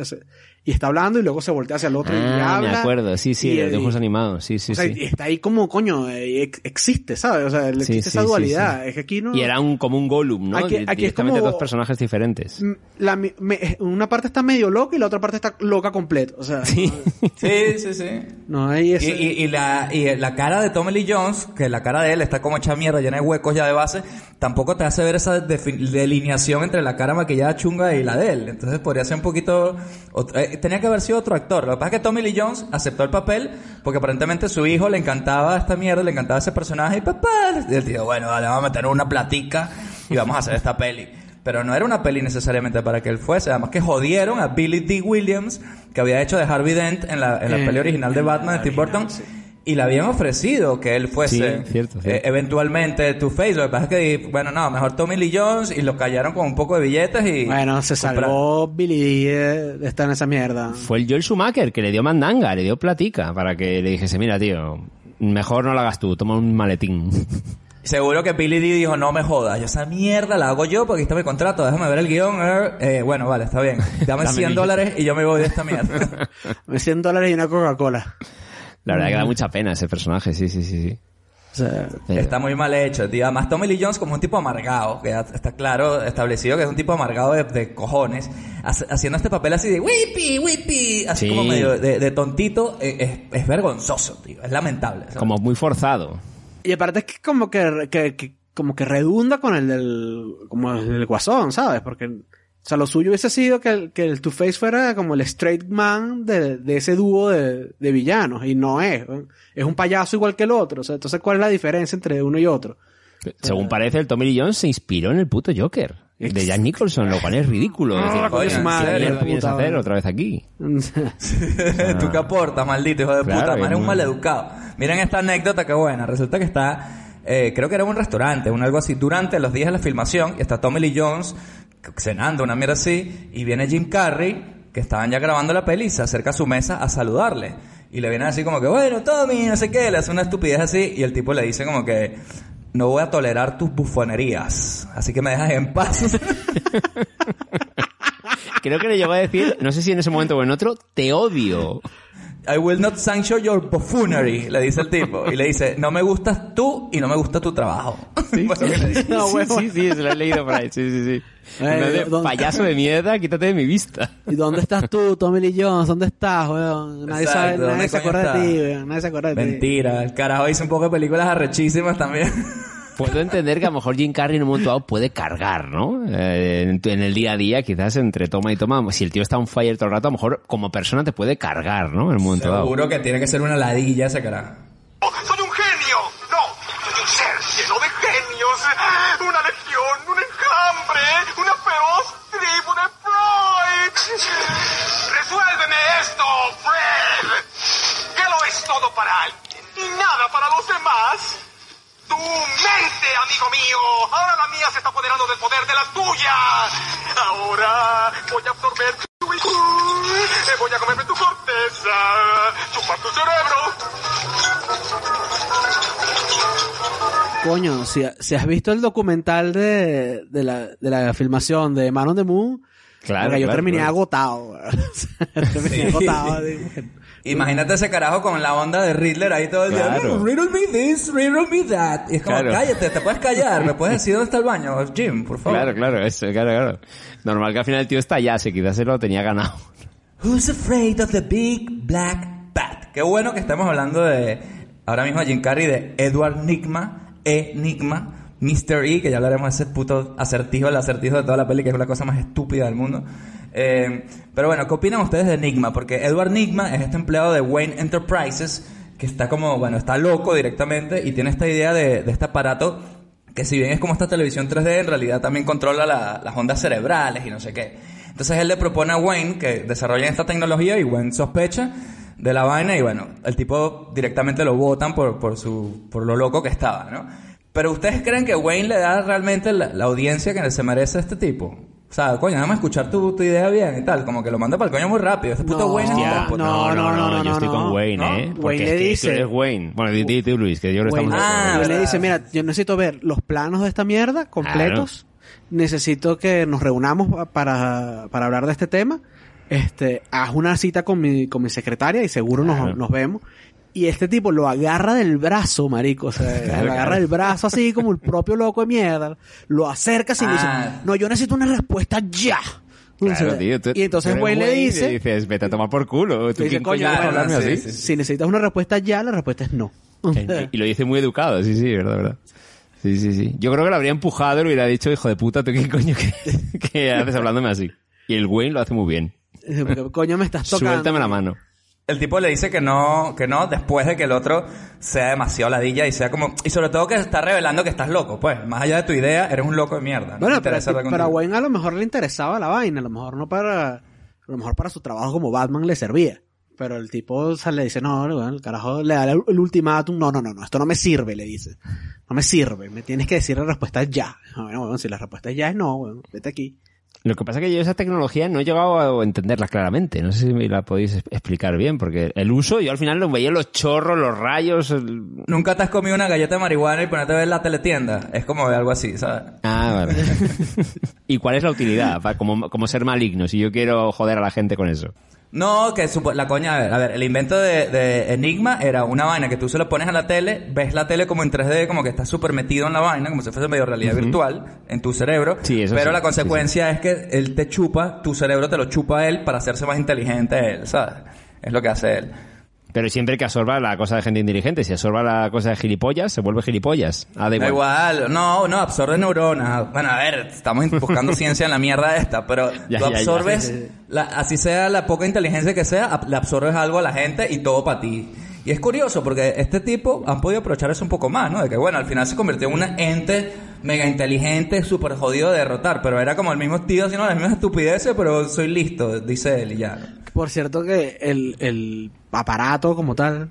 S2: y está hablando, y luego se voltea hacia el otro y
S4: Ah,
S2: habla.
S4: me acuerdo, sí, sí,
S2: y-
S4: los dibujos animados, sí, sí,
S2: o sea,
S4: sí.
S2: y está ahí como, coño, eh, ex- existe, ¿sabes? O sea, existe
S4: sí,
S2: esa
S4: sí,
S2: dualidad.
S4: sí.
S2: Es que aquí no...
S4: Y era un, como un Gollum, ¿no?
S2: Aquí- aquí es como-
S4: dos personajes diferentes.
S2: La me- una parte está medio loca y la otra parte está loca completo. O sea,
S4: Sí.
S3: Sí, sí, sí.
S2: no hay
S3: Y,
S2: ese...
S3: y- y la, y la cara de Tommy Lee Jones, que la cara de él está como hecha mierda, llena de huecos ya de base, tampoco te hace ver esa delineación entre la cara maquillada chunga y la de él. Entonces podría ser un poquito... otro- eh, tenía que haber sido otro actor. Lo que pasa es que Tommy Lee Jones aceptó el papel porque aparentemente su hijo le encantaba esta mierda, le encantaba ese personaje y papá... Y el tío, bueno, dale, vamos a meter una platica y vamos a hacer esta peli. Pero no era una peli necesariamente para que él fuese. Además que jodieron a Billy D. Williams, que había hecho de Harvey Dent en la, en la
S2: Eh,
S3: peli original de Batman de Tim Burton. Y le habían ofrecido que él fuese
S4: Sí, cierto,
S3: eh, eventualmente Two-Face. Lo que pasa es que, bueno, no, mejor Tommy Lee Jones y lo callaron con un poco de billetes y...
S2: Bueno, se
S3: compra-
S2: salvó Billy de, estar en esa mierda.
S4: Fue el Joel Schumacher que le dio mandanga, le dio platica para que le dijese, mira, tío, mejor no lo hagas tú, toma un maletín.
S3: Seguro que Billy D dijo, no me jodas, yo esa mierda la hago yo porque está mi contrato, déjame ver el guion. eh, bueno, vale, está bien. Dame
S4: Dame
S3: 100
S4: mi-
S3: dólares y yo me voy de esta mierda.
S2: 100 dólares y una Coca-Cola.
S4: La verdad que da mucha pena ese personaje, sí, sí, sí. sí.
S2: O sea,
S4: Pero-
S3: Está muy mal hecho, tío. Además, Tommy Lee Jones como un tipo amargado, que está claro, establecido que es un tipo amargado de, de cojones, hace- haciendo este papel así de whippy, whippy, así
S4: Sí.
S3: como medio de, de tontito, eh, es, es vergonzoso, tío. Es lamentable. ¿sabes?
S4: Como muy forzado.
S2: y aparte es que como que, que- que- como que redunda con el del, como el del guasón, ¿sabes? Porque, o sea, lo suyo hubiese sido que el, que el Two-Face fuera como el straight man de, de ese dúo de, de villanos, y no es. Es un payaso igual que el otro. O sea, entonces, ¿cuál es la diferencia entre uno y otro?
S4: Según parece, el Tommy Lee Jones se inspiró en el puto Joker de Jack Nicholson, lo cual es ridículo. Es decir,
S2: Ah, coño,
S4: ¿qué vienes a hacer otra vez aquí?
S3: ¿Tú qué aportas, maldito hijo de
S4: Claro,
S3: puta? Man, eres un maleducado. Miren esta anécdota que buena. Resulta que está, eh, creo que era un restaurante, un algo así, durante los días de la filmación, y está Tommy Lee Jones cenando, una mierda así, y viene Jim Carrey, que estaban ya grabando la peli, y se acerca a su mesa a saludarle. Y le viene así como que, bueno, Tommy, no sé qué, le hace una estupidez así, y el tipo le dice como que, no voy a tolerar tus bufonerías, así que me dejas en paz.
S4: Creo que le llegó a decir, no sé si en ese momento o en otro, te odio.
S3: I will not sanction your buffoonery, le dice el tipo. Y le dice, no me gustas tú y no me gusta tu trabajo. Pues lo que le dice.
S2: No,
S4: sí,
S2: huevo.
S4: sí, sí, se lo he leído por ahí, sí, sí, sí.
S2: Eh,
S4: En vez de
S2: ¿dónde-
S4: payaso de mierda, quítate de mi vista.
S2: ¿Y dónde estás tú, Tommy Lee Jones? ¿Dónde estás, weón? Nadie,
S3: Exacto,
S2: sabe,
S3: ¿dónde
S2: nadie se acuerda de ti, weón. Nadie se acuerda de ti.
S3: Mentira, el carajo hizo un poco de películas arrechísimas también.
S4: Puedo entender que a lo mejor Jim Carrey en un momento dado puede cargar, ¿no? Eh, en, el día a día, quizás entre toma y toma, si el tío está on fire todo el rato, a lo mejor como persona te puede cargar, ¿no? En un momento dado.
S3: Seguro que tiene que ser una ladilla ese carajo.
S8: Esto, Fred. Que lo es todo para alguien y nada para los demás. Tu mente. amigo mío. Ahora la mía se está apoderando del poder de la tuya. Ahora voy a absorber tu... Eh, Voy a comerme tu corteza. Chupar tu cerebro.
S2: Coño, si, si has visto el documental de, de, la, de la filmación de Man on the Moon,
S4: Claro,
S2: yo
S4: claro,
S2: terminé
S4: claro.
S2: agotado. terminé
S3: Sí.
S2: agotado.
S3: Imagínate ese carajo con la onda de Riddler ahí todo el día.
S4: Claro.
S3: Riddle me this, riddle me that. Y es como,
S4: Claro.
S3: cállate, te puedes callar. ¿Me puedes decir dónde está el baño? Jim, por favor.
S4: Claro, claro, eso, claro, claro. Normal que al final el tío estallase, quizás se lo tenía ganado.
S3: Who's afraid of the big black bat? Qué bueno que estamos hablando de, ahora mismo Jim Carrey, de Edward Nigma, Enigma, Mr. E, que ya hablaremos de ese puto acertijo, el acertijo de toda la peli, que es la cosa más estúpida del mundo. Eh, pero bueno, ¿qué opinan ustedes de Enigma? Porque Edward Nigma es este empleado de Wayne Enterprises, que está como, bueno, está loco directamente y tiene esta idea de, este aparato que si bien es como esta televisión 3D, en realidad también controla la- las ondas cerebrales y no sé qué. Entonces él le propone a Wayne que desarrollen esta tecnología y Wayne sospecha de la vaina y bueno, el tipo directamente lo votan por, por, su, por lo loco que estaba, ¿no? Pero ¿ustedes creen que Wayne le da realmente la, la audiencia que se merece a este tipo? O sea, coño, nada más escuchar tu, tu idea bien y tal, como que lo manda para el coño muy rápido. Este puto
S2: No,
S3: Wayne es un
S4: Hostia,
S3: puto-
S2: no, no, no, no,
S4: yo estoy
S2: no,
S4: con
S2: no.
S4: Wayne,
S3: ¿No?
S4: ¿eh? Porque
S2: Wayne
S4: es
S2: le
S4: que
S2: dice-
S4: eres Wayne. Bueno, di, di tú, Luis, que yo que
S2: Wayne,
S4: estamos...
S3: Ah,
S2: Wayne le dice, mira, yo necesito ver los planos de esta mierda completos. Necesito que nos reunamos pa- para, para hablar de este tema. Este, haz una cita con mi, con mi secretaria y seguro nos,
S4: Claro.
S2: nos vemos. Y este tipo lo agarra del brazo, marico. O sea,
S4: Claro,
S2: lo agarra
S4: claro.
S2: del brazo así como el propio loco de mierda. Lo acerca así y le dice,
S3: Ah.
S2: no, yo necesito una respuesta ya. O
S4: Claro,
S2: sea,
S4: tío, tú-
S2: y entonces Wayne le
S4: Wayne y
S2: dice,
S4: dices, vete a tomar por culo. ¿Tú
S2: dice,
S4: quién
S2: coño,
S4: coño vas a
S3: bueno,
S4: hablarme
S3: sí,
S4: así?
S3: sí,
S2: si necesitas una respuesta ya, la respuesta es no.
S4: Y lo dice muy educado, sí, sí, verdad, verdad. Sí, sí, sí. Yo creo que lo habría empujado y le hubiera dicho, hijo de puta, ¿tú qué coño que, que haces hablándome así? Y el Wayne lo hace muy bien.
S2: Porque, coño, me estás tocando.
S4: Suéltame la mano.
S3: El tipo le dice que no, que no, después de que el otro sea demasiado ladilla y sea como... Y sobre todo que está revelando que estás loco, pues. Más allá de tu idea, eres un loco de mierda. No
S2: Bueno, pero, pero a. Wayne a lo mejor le interesaba la vaina, a lo mejor no para, a lo mejor para su trabajo como Batman le servía. Pero el tipo o sea, le dice, no, bueno, el carajo le da el, el ultimátum, no, no, no, no, esto no me sirve, le dice. No me sirve, me tienes que decir la respuesta es ya. Bueno, bueno, si la respuesta es ya es no, bueno, vete aquí.
S4: Lo que pasa es que yo esa tecnología no he llegado a entenderla claramente. No sé si me la podéis explicar bien, porque el uso, yo al final lo veía los chorros, los rayos. el-
S3: Nunca te has comido una galleta de marihuana y ponerte a ver la teletienda. Es como algo así, ¿sabes?
S4: Ah, vale. ¿Y cuál es la utilidad? Como, como ser maligno, si yo quiero joder a la gente con eso.
S3: No, que supo- la coña, a ver, a ver, el invento de, de Enigma era una vaina que tú se lo pones a la tele, ves la tele como en 3D, como que estás súper metido en la vaina, como si fuese medio realidad virtual en tu cerebro.
S4: Sí, eso
S3: pero
S4: sí,
S3: la
S4: sí,
S3: consecuencia es que él te chupa, tu cerebro te lo chupa a él para hacerse más inteligente él, ¿sabes? Es lo que hace él.
S4: Pero siempre que absorba la cosa de gente inteligente. Si absorba la cosa de gilipollas, se vuelve gilipollas. Ah, da
S3: Da
S4: igual.
S3: igual, no, no, absorbe neuronas. Bueno, a ver, estamos buscando ciencia en la mierda esta, pero
S4: Ya,
S3: tú
S4: ya, ya.
S3: absorbes, la- así sea la poca inteligencia que sea, ab- le absorbes algo a la gente y todo para ti. Y es curioso porque este tipo han podido aprovechar eso un poco más, ¿no? De que bueno, al final se convirtió en un ente mega inteligente, súper jodido de derrotar, pero era como el mismo tío haciendo las mismas estupideces, pero soy listo, dice él y ya.
S2: Por cierto que el, el aparato como tal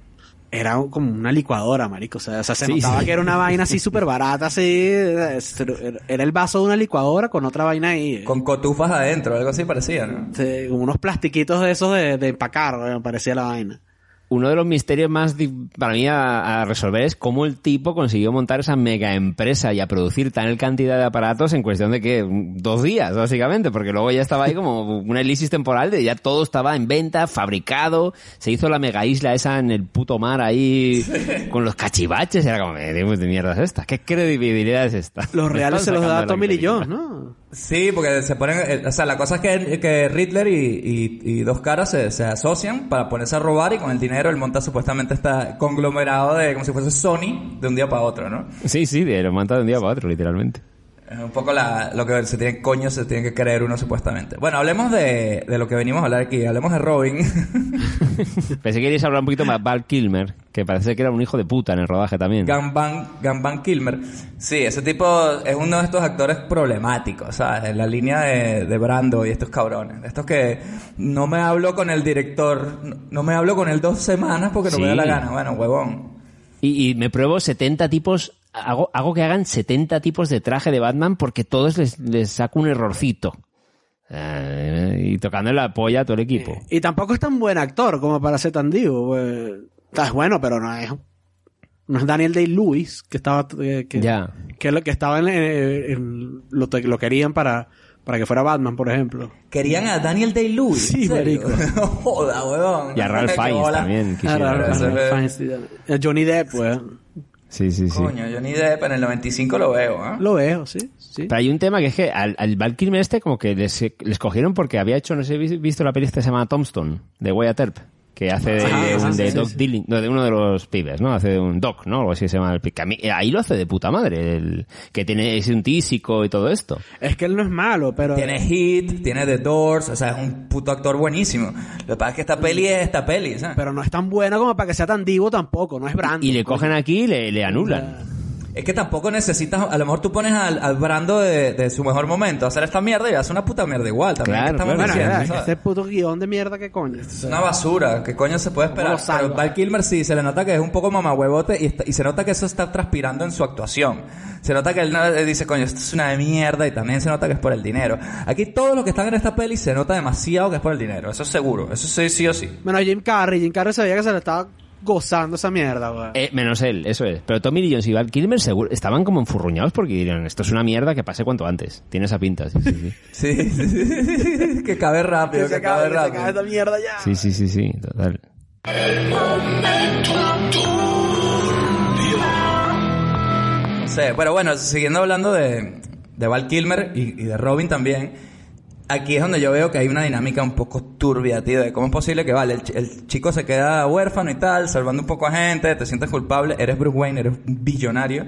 S2: era como una licuadora, marico. O sea, o sea, se
S4: Sí,
S2: notaba
S4: sí.
S2: que era una vaina así súper barata, así. Era el vaso de una licuadora con otra vaina ahí.
S3: Con cotufas adentro, algo así parecía, ¿no?
S2: Sí, como unos plastiquitos de esos de, de empacar, parecía la vaina.
S4: Uno de los misterios más para mí a, a resolver es cómo el tipo consiguió montar esa mega empresa y a producir tal cantidad de aparatos en cuestión de que dos días, básicamente, porque luego ya estaba ahí como una elipsis temporal de ya todo estaba en venta, fabricado, se hizo la mega isla esa en el puto mar ahí con los cachivaches, era como, "Eh, de mierda es esta? ¿Qué credibilidad es esta?
S2: Los reales se los da Tommy
S4: credibilidad.
S2: Jones, ¿no?
S3: Sí, porque se ponen, eh, o sea, la cosa es que, que Riddler y, y- y dos caras se, se asocian para ponerse a robar y con el dinero él monta supuestamente este conglomerado de como si fuese Sony de un día para otro, ¿no?
S4: Sí, sí, lo manta de un día para otro, literalmente.
S3: Es un poco la, lo que se tiene, coño se tiene que creer uno supuestamente. Bueno, hablemos de, de lo que venimos a hablar aquí, hablemos de Robin.
S4: Pensé que queríais hablar un poquito más de Val Kilmer, que parece que era un hijo de puta en el rodaje también.
S3: Gamban, Gamban Kilmer. Sí, ese tipo es uno de estos actores problemáticos, ¿sabes? En la línea de, de Brando y estos cabrones. Estos que no me hablo con el director, no, me hablo con él dos semanas porque no me da
S4: Sí.
S3: la gana. Bueno, huevón.
S4: Y, y me pruebo 70 tipos hago, hago que hagan 70 tipos de traje de Batman porque todos les, les saco un errorcito. Eh, y tocando la polla a todo el equipo.
S2: Y tampoco es tan buen actor como para ser tan divo. pues. Está bueno, pero no es. No es Daniel Day-Lewis, que estaba. eh, que,
S4: Ya.
S2: que, lo- que estaba en. eh, en- lo, lo querían para, para que fuera Batman, por ejemplo.
S3: Querían a Daniel Day-Lewis.
S2: Sí,
S3: ¿en serio?
S2: marico.
S3: No joda, weón.
S4: Y a Ralph Fiennes también.
S2: Claro,
S3: eso
S2: claro,
S3: es-
S2: Fiennes, sí. Johnny Depp, pues.
S4: Sí, sí, sí.
S3: Coño, Johnny Depp en el 95 lo veo, ¿ah?
S2: Lo veo, sí. sí.
S4: Pero hay un tema que es que al, al Val Kilmer este como que les, les cogieron porque había hecho, no sé, ¿habéis visto la peli esta que se llama Tombstone, de Wyatt Earp, que hace de,
S2: Ah,
S4: un-
S2: sí,
S4: de
S2: sí,
S4: Doc
S2: sí.
S4: Dilling- no, de uno de los pibes, ¿no? Hace de un Doc, ¿no? Algo así se llama el que a mí- ahí lo hace de puta madre, el, que tiene, es un tísico y todo esto.
S2: Es que él no es malo, pero.
S3: Tiene Hit, tiene The Doors, o sea, es un puto actor buenísimo. Lo que pasa es que esta peli es esta peli, ¿sabes?
S2: Pero no es tan bueno como para que sea tan divo tampoco, no es Brando.
S4: Y le cogen aquí y le, le anulan.
S3: Es que tampoco necesitas, a lo mejor tú pones al, al Brando de, de su mejor momento a hacer esta mierda y hace una puta mierda igual. También
S4: Claro,
S3: ¿qué estamos
S4: claro.
S3: diciendo, ¿sabes?
S2: este puto guion de mierda que coño.
S3: Es una basura, ¿qué coño se puede esperar? Pero Val Kilmer sí, se le nota que es un poco mamahuevote y, está- y se nota que eso está transpirando en su actuación. Se nota que él dice, coño, esto es una de mierda y también se nota que es por el dinero. Aquí todos los que están en esta peli se nota demasiado que es por el dinero, eso es seguro, eso sí, sí o sí.
S2: Bueno, Jim Carrey, Jim Carrey sabía que se le estaba gozando esa mierda, güey.
S4: Eh, menos él, eso es. Pero Tommy Lee Jones y Val Kilmer seguro, estaban como enfurruñados porque dirían, esto es una mierda que pase cuanto antes. Tiene esa pinta, sí, sí, sí.
S3: Sí, sí, sí. que cabe rápido, que, cabe
S2: que se acabe
S3: rápido.
S2: esta mierda ya.
S4: Sí, sí, sí, sí, total.
S3: No sé, pero bueno, siguiendo hablando de, de Val Kilmer y, y de Robin también, aquí es donde yo veo que hay una dinámica un poco turbia, tío, de cómo es posible que, vale, el, ch- el chico se queda huérfano y tal, salvando un poco a gente, te sientes culpable, eres Bruce Wayne, eres un billonario.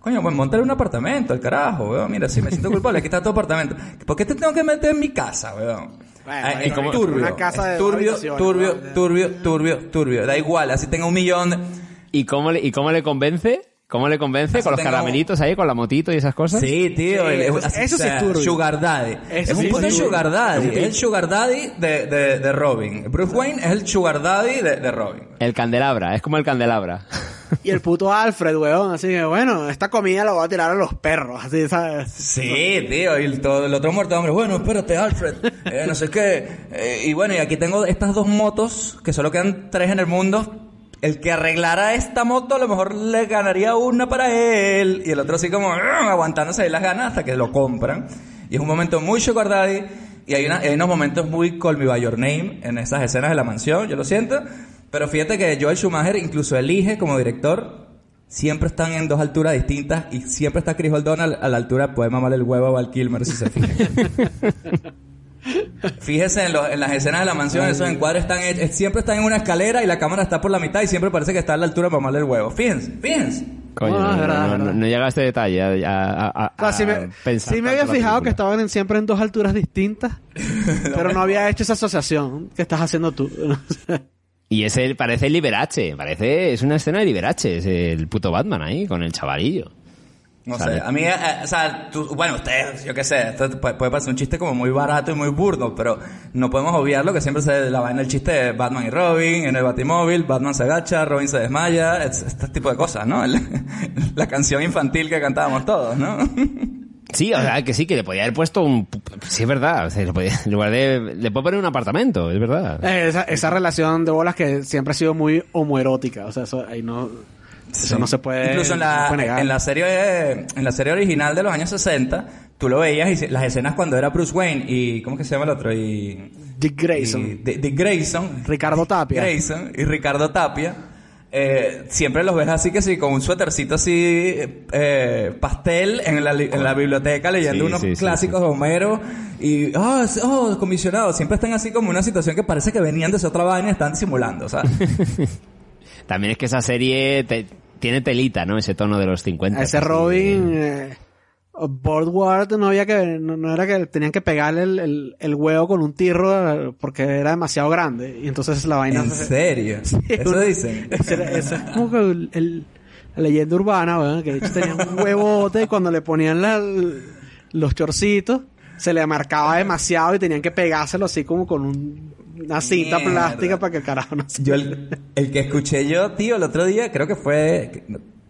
S3: Coño, pues montale un apartamento, al carajo, weón. Mira, si me siento culpable, aquí está tu apartamento. ¿Por qué te tengo que meter en mi casa, weón?
S2: Bueno,
S3: Ah, es
S2: como-
S3: turbio,
S2: una casa de
S3: es turbio, turbio,
S2: ¿no?
S3: turbio, turbio, turbio. Da igual, así tenga un millón de...
S4: ¿Y cómo le, y cómo le convence? ¿Cómo le convence?
S3: Así
S4: ¿Con los
S3: tengo-
S4: caramelitos ahí, con la motito y esas cosas?
S3: Sí, tío.
S2: Sí,
S3: el-
S2: eso- sí es turbio.
S3: Sugar Daddy.
S2: Eso
S3: es un
S2: sí
S3: puto
S2: turbio.
S3: Sugar Daddy.
S2: Es
S3: el Sugar Daddy de, de, de Robin. Bruce Wayne es el Sugar Daddy de, de Robin.
S4: El candelabra, es como el candelabra.
S2: Y el puto Alfred, weón. Así que, bueno, esta comida la voy a tirar a los perros. Así, ¿sabes?
S3: Sí, tío. Y el, todo, el otro muerto hombre, bueno, espérate, Alfred. eh, no sé qué. Eh, y bueno, y aquí tengo estas dos motos, que solo quedan tres en el mundo. El que arreglara esta moto a lo mejor le ganaría una para él. Y el otro así como "Ugh", aguantándose ahí las ganas hasta que lo compran. Y es un momento muy Sugar Daddy. Y hay, unos momentos muy Call Me By Your Name en esas escenas de la mansión, yo lo siento. Pero fíjate que Joel Schumacher incluso elige como director siempre están en dos alturas distintas y siempre está Chris O'Donnell a la altura de poder mamarle el huevo a Val Kilmer si se fijan. Fíjese en, lo- en las escenas de la mansión, esos encuadres están hech- siempre están en una escalera y la cámara está por la mitad y siempre parece que está a la altura de mamarle el huevo. Fíjense, fíjense.
S4: Coño,
S2: No,
S4: no,
S2: es verdad,
S4: no, no,
S2: verdad.
S4: no llega a este detalle. A, a- a-
S2: O sea, sí
S4: a
S2: me,
S4: pensar
S2: había fijado que estaban en- siempre en dos alturas distintas, pero no había hecho esa asociación que estás haciendo tú.
S4: Y es el, parece el Liberace, parece, es una escena de Liberace, es el puto Batman ahí, con el chavalillo.
S3: No
S4: Sale.
S3: sé, a mí, eh, eh, o sea, tú- bueno, ustedes, yo qué sé, esto puede, puede parecer un chiste como muy barato y muy burdo, pero no podemos obviar lo que siempre se la va en el chiste de Batman y Robin, en el Batimóvil, Batman se agacha, Robin se desmaya, es- este tipo de cosas, ¿no? El- la canción infantil que cantábamos todos, ¿no?
S4: Sí, o sea, que sí, que le podía haber puesto un... Sí, es verdad, o sea, le, podía- en lugar de... Le puede poner un apartamento, es verdad.
S2: Eh, esa, esa relación de bolas que siempre ha sido muy homoerótica, o sea, eso ahí no, eso no se puede,
S3: Incluso en la,
S2: negar.
S3: en la serie, en la serie original de los años 60, tú lo veías y las escenas cuando era Bruce Wayne y, ¿cómo que se llama el otro? Y,
S2: Dick Grayson,
S3: y- Dick Dick Grayson.
S2: Ricardo Tapia.
S3: Grayson y Ricardo Tapia. eh, siempre los ves así que sí, con un suétercito así, eh, pastel en la, en la biblioteca leyendo
S4: Sí,
S3: unos
S4: sí,
S3: clásicos de Homero y, oh, oh, comisionado, siempre están así como una situación que parece que venían de esa otra vaina y están simulando, ¿sabes?
S4: También es que esa serie te- tiene telita, ¿no? Ese tono de los 50.
S2: A ese
S4: así,
S2: Robin, eh, Boardward no había que, no, no era que tenían que pegarle el, el, el huevo con un tirro eh, porque era demasiado grande y entonces la vaina
S3: ¿En
S2: se-
S3: serio? Eso
S2: una-
S3: dicen.
S2: Eso es como que el, el- la leyenda urbana, weón, que de hecho tenía un huevote y cuando le ponían la- los chorcitos se le marcaba demasiado y tenían que pegárselo así como con un- una cinta
S3: Mierda.
S2: plástica para que el carajo no se...
S3: Yo el, el que escuché yo, tío, el otro día, creo que fue,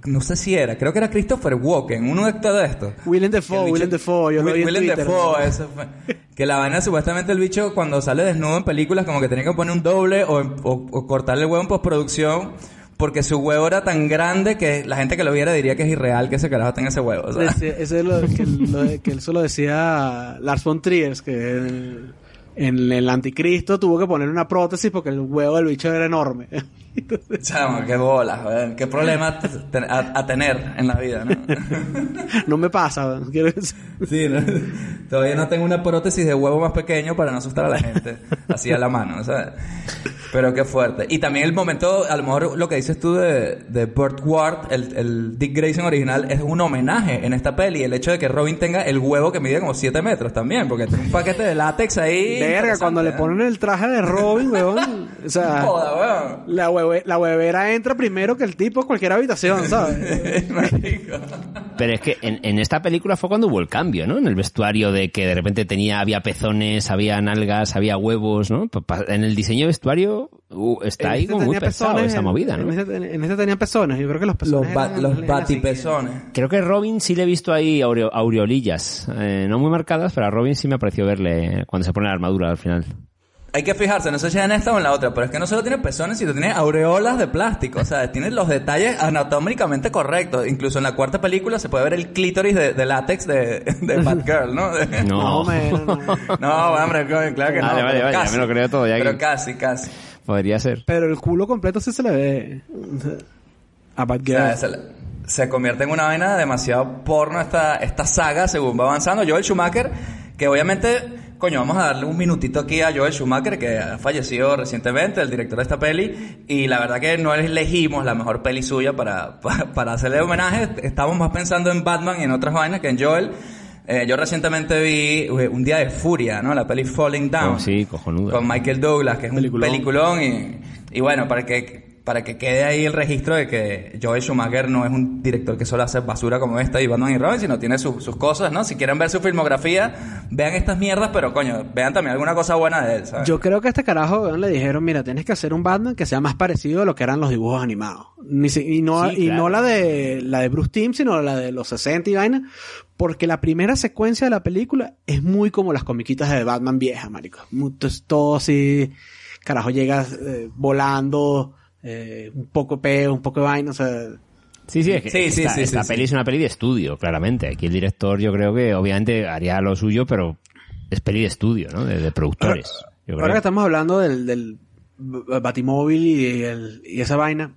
S3: no sé si era, creo que era Christopher Walken, uno de estos.
S2: Willem Dafoe, Willem Dafoe, yo lo vi en
S3: Willem. Dafoe, eso fue. Que la vaina, supuestamente, el bicho, cuando sale desnudo en películas, como que tenía que poner un doble o, o- o cortarle el huevo en postproducción, porque su huevo era tan grande que la gente que lo viera diría que es irreal que ese carajo tenga ese huevo.
S2: Ese, ese es lo que, lo- que eso lo decía Lars von Trier, que en, el anticristo tuvo que poner una prótesis porque el huevo del bicho era enorme.
S3: Chamo, qué bolas, qué problema a, a tener en la vida, ¿no?
S2: no me pasa, quiero decir.
S3: Sí, ¿no? Todavía no tengo una prótesis de huevo más pequeño para no asustar a la gente. Así a la mano, ¿sabes? Pero qué fuerte. Y también el momento, a lo mejor lo que dices tú de, de Burt Ward, el, el Dick Grayson original, es un homenaje en esta peli. El hecho de que Robin tenga el huevo que mide como 7 metros también, porque tiene un paquete de látex ahí.
S2: Verga, cuando le ponen el traje de Robin, weón. O sea,
S3: Joda, weón.
S2: la, hueve- la huevera entra primero que el tipo en cualquier habitación, ¿sabes?
S4: Pero es que en, en esta película fue cuando hubo el cambio, ¿no? En el vestuario de que de repente tenía, había pezones, había nalgas, había huevos, ¿no? En el diseño de vestuario uh, está
S2: En
S4: ahí
S2: este
S4: como muy pesado esa
S2: en-
S4: movida,
S2: En
S4: ¿no?
S2: este, en este tenía pezones, yo creo que los pezones.
S3: Los, ba- los batipezones.
S4: Creo que Robin sí le he visto ahí aureo- aureolillas. Eh, no muy marcadas, pero a Robin sí me pareció verle cuando se pone la armadura al final.
S3: Hay que fijarse, no sé si en esta o en la otra, pero es que no solo tiene pezones, sino tiene aureolas de plástico. O sea, tiene los detalles anatómicamente correctos. Incluso en la cuarta película se puede ver el clítoris de, de látex de, de Batgirl, ¿no? De-
S4: No.
S2: No, no.
S3: No, hombre, claro que no.
S4: Vale, vale,
S3: pero
S4: vale, ya
S3: casi.
S4: me lo creo todo, ya
S3: Pero
S4: que-
S3: casi, casi.
S4: Podría ser.
S2: Pero el culo completo sí se le ve. A
S3: O
S2: Batgirl.
S3: sea, se, se convierte en una vaina demasiado porno esta, esta saga según va avanzando. Joel Schumacher, que obviamente, coño, vamos a darle un minutito aquí a Joel Schumacher, que ha fallecido recientemente, el director de esta peli, y la verdad que no elegimos la mejor peli suya para, para, para hacerle homenaje. Estamos más pensando en Batman y en otras vainas que en Joel. Eh, yo recientemente vi eh, Un Día de Furia, ¿no? La peli Falling Down
S4: Oh, sí, cojonuda.
S3: con Michael Douglas, que es un
S2: Peliculón.
S3: peliculón, y, y bueno, para que para que quede ahí el registro de que Joel Schumacher no es un director que solo hace basura como esta y Batman y Robin, sino tiene su- sus cosas, ¿no? Si quieren ver su filmografía, vean estas mierdas, pero coño, vean también alguna cosa buena de él, ¿sabes?
S2: Yo creo que a este carajo le dijeron, mira, tienes que hacer un Batman que sea más parecido a lo que eran los dibujos animados. Ni si- y no,
S4: Sí,
S2: y
S4: claro.
S2: no la de la de Bruce Timm, sino la de los 60 y vaina. Porque la primera secuencia de la película es muy como las comiquitas de Batman vieja, marico. Entonces, todo así, carajo, llega eh, volando, eh, un poco peo, un poco de vaina, o sea...
S4: Sí, sí, es que
S3: Sí, sí,
S4: esta,
S3: sí,
S4: esta
S3: sí,
S4: peli
S3: sí.
S4: es una peli de estudio, claramente. Aquí el director yo creo que obviamente haría lo suyo, pero es peli de estudio, ¿no? De, de productores. Yo
S2: Ahora que
S4: creo.
S2: estamos hablando del, del Batimóvil y, el- y esa vaina,